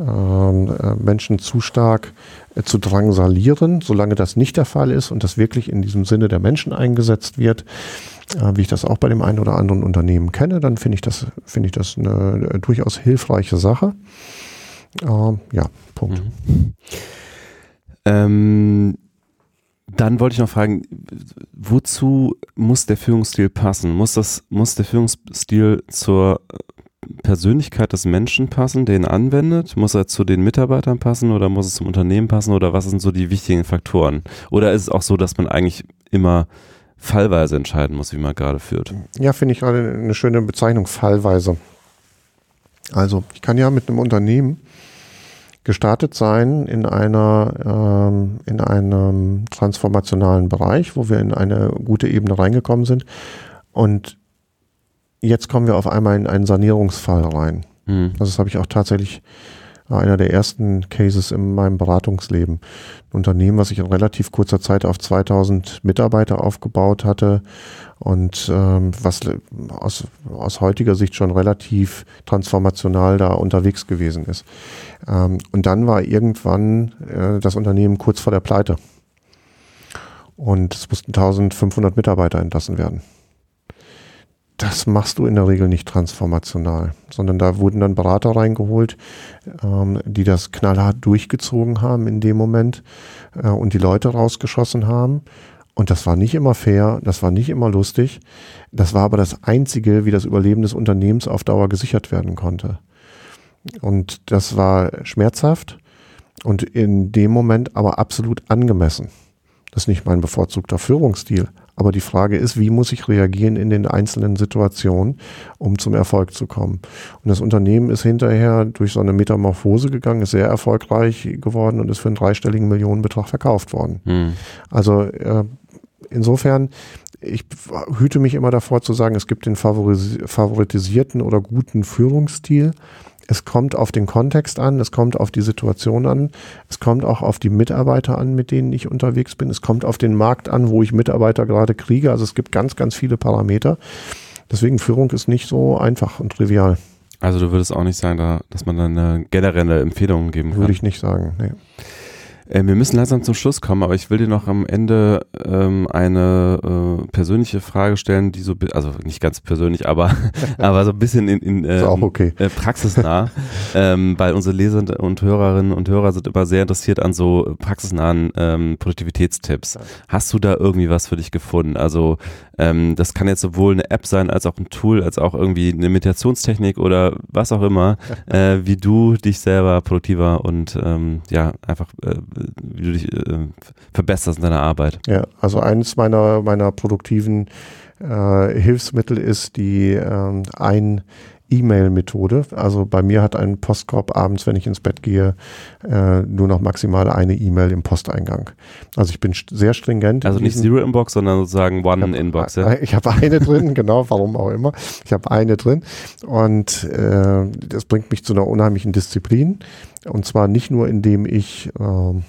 ähm, äh, Menschen zu stark äh, zu drangsalieren, solange das nicht der Fall ist und das wirklich in diesem Sinne der Menschen eingesetzt wird, äh, wie ich das auch bei dem einen oder anderen Unternehmen kenne, dann finde ich das, finde ich das eine äh, durchaus hilfreiche Sache. ja, Punkt. Mhm. Ähm, dann wollte ich noch fragen, wozu muss der Führungsstil passen? Muss, das, muss der Führungsstil zur Persönlichkeit des Menschen passen, den anwendet? Muss er zu den Mitarbeitern passen oder muss es zum Unternehmen passen oder was sind so die wichtigen Faktoren? Oder ist es auch so, dass man eigentlich immer fallweise entscheiden muss, wie man gerade führt? Ja, finde ich gerade eine schöne Bezeichnung, fallweise. Also ich kann ja mit einem Unternehmen gestartet sein in einer ähm, in einem transformationalen Bereich, wo wir in eine gute Ebene reingekommen sind. Und jetzt kommen wir auf einmal in einen Sanierungsfall rein. Mhm. Das habe ich auch tatsächlich einer der ersten Cases in meinem Beratungsleben. Ein Unternehmen, was ich in relativ kurzer Zeit auf 2000 Mitarbeiter aufgebaut hatte und ähm, was aus, aus heutiger Sicht schon relativ transformational da unterwegs gewesen ist. Ähm, und dann war irgendwann äh, das Unternehmen kurz vor der Pleite. Und es mussten 1500 Mitarbeiter entlassen werden. Das machst du in der Regel nicht transformational, sondern da wurden dann Berater reingeholt, ähm, die das knallhart durchgezogen haben in dem Moment äh, und die Leute rausgeschossen haben. Und das war nicht immer fair, das war nicht immer lustig. Das war aber das Einzige, wie das Überleben des Unternehmens auf Dauer gesichert werden konnte. Und das war schmerzhaft und in dem Moment aber absolut angemessen. Das ist nicht mein bevorzugter Führungsstil. Aber die Frage ist, wie muss ich reagieren in den einzelnen Situationen, um zum Erfolg zu kommen? Und das Unternehmen ist hinterher durch so eine Metamorphose gegangen, ist sehr erfolgreich geworden und ist für einen dreistelligen Millionenbetrag verkauft worden. Hm. Also äh, insofern, ich hüte mich immer davor zu sagen, es gibt den favoritisierten oder guten Führungsstil. Es kommt auf den Kontext an, es kommt auf die Situation an, es kommt auch auf die Mitarbeiter an, mit denen ich unterwegs bin, es kommt auf den Markt an, wo ich Mitarbeiter gerade kriege. Also es gibt ganz, ganz viele Parameter. Deswegen Führung ist nicht so einfach und trivial. Also du würdest auch nicht sagen, dass man dann eine generelle Empfehlung geben kann? Würde ich nicht sagen, nee. Äh, wir müssen langsam zum Schluss kommen, aber ich will dir noch am Ende ähm, eine äh, persönliche Frage stellen, die so, also nicht ganz persönlich, aber, aber so ein bisschen in, in ähm, auch okay. äh, praxisnah, ähm, weil unsere Leser und Hörerinnen und Hörer sind immer sehr interessiert an so praxisnahen ähm, Produktivitätstipps. Hast du da irgendwie was für dich gefunden? Also ähm, das kann jetzt sowohl eine App sein, als auch ein Tool, als auch irgendwie eine Meditationstechnik oder was auch immer, äh, wie du dich selber produktiver und ähm, ja, einfach äh, wie du dich äh, verbesserst in deiner Arbeit. Ja, also eines meiner, meiner produktiven äh, Hilfsmittel ist die ähm, ein E-Mail-Methode. Also bei mir hat ein Postkorb abends, wenn ich ins Bett gehe, äh, nur noch maximal eine E-Mail im Posteingang. Also ich bin sehr stringent. Also nicht Zero Inbox, sondern sozusagen One hab, Inbox. Ja? Ich habe eine drin, genau, warum auch immer. Ich habe eine drin und äh, das bringt mich zu einer unheimlichen Disziplin. Und zwar nicht nur, indem ich äh,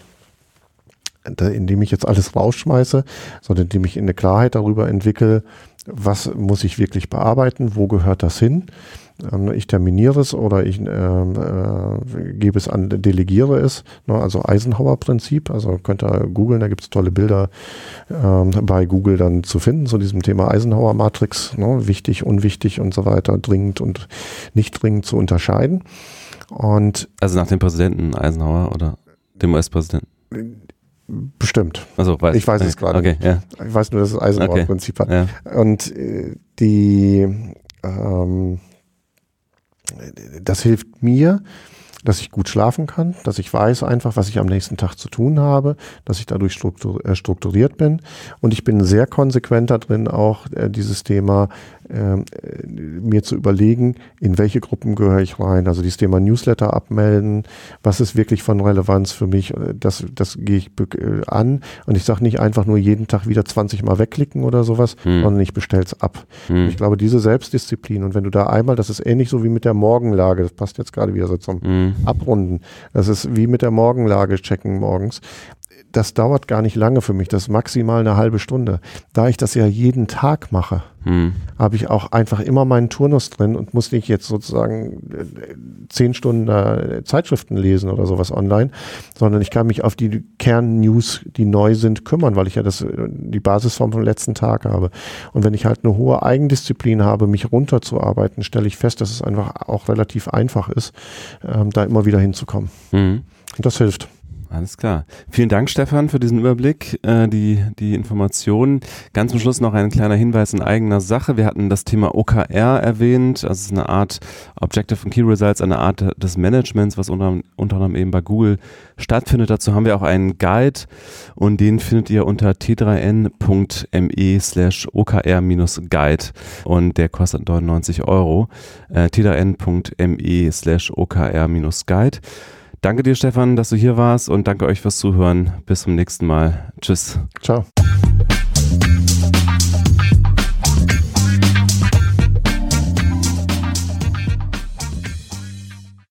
indem ich jetzt alles rausschmeiße, sondern indem ich eine Klarheit darüber entwickle, was muss ich wirklich bearbeiten, wo gehört das hin ich terminiere es oder ich äh, äh, gebe es an, delegiere es. Ne? Also Eisenhower-Prinzip. Also könnt ihr googeln, da gibt es tolle Bilder äh, bei Google dann zu finden zu diesem Thema Eisenhower-Matrix. Ne? Wichtig, unwichtig und so weiter, dringend und nicht dringend zu unterscheiden. Und also nach dem Präsidenten Eisenhower oder dem US-Präsidenten? Bestimmt. Also, weiß, ich weiß es gerade. Okay, ja. Ich weiß nur, dass es Eisenhower-Prinzip okay, hat. Ja. Und äh, die ähm, das hilft mir, dass ich gut schlafen kann, dass ich weiß einfach, was ich am nächsten Tag zu tun habe, dass ich dadurch äh, strukturiert bin. Und ich bin sehr konsequent darin, auch äh, dieses Thema äh, mir zu überlegen, in welche Gruppen gehöre ich rein. Also dieses Thema Newsletter abmelden, was ist wirklich von Relevanz für mich, äh, das, das gehe ich äh, an. Und ich sage nicht einfach nur jeden Tag wieder 20 Mal wegklicken oder sowas, hm. sondern ich bestelle es ab. Hm. Ich glaube, diese Selbstdisziplin und wenn du da einmal, das ist ähnlich so wie mit der Morgenlage, das passt jetzt gerade wieder so zum hm abrunden. Das ist wie mit der Morgenlage checken morgens. Das dauert gar nicht lange für mich, das ist maximal eine halbe Stunde. Da ich das ja jeden Tag mache, hm. habe ich auch einfach immer meinen Turnus drin und muss nicht jetzt sozusagen äh, zehn Stunden äh, Zeitschriften lesen oder sowas online, sondern ich kann mich auf die Kernnews, die neu sind, kümmern, weil ich ja das, äh, die Basisform vom letzten Tag habe. Und wenn ich halt eine hohe Eigendisziplin habe, mich runterzuarbeiten, stelle ich fest, dass es einfach auch relativ einfach ist, ähm, da immer wieder hinzukommen. Hm. Und das hilft. Alles klar. Vielen Dank, Stefan, für diesen Überblick, äh, die, die Informationen. Ganz zum Schluss noch ein kleiner Hinweis in eigener Sache. Wir hatten das Thema OKR erwähnt. Das ist eine Art Objective and Key Results, eine Art des Managements, was unter, unter anderem eben bei Google stattfindet. Dazu haben wir auch einen Guide und den findet ihr unter t3n.me slash okr-guide und der kostet 99 Euro. Äh, t3n.me slash okr-guide. Danke dir, Stefan, dass du hier warst und danke euch fürs Zuhören. Bis zum nächsten Mal. Tschüss. Ciao.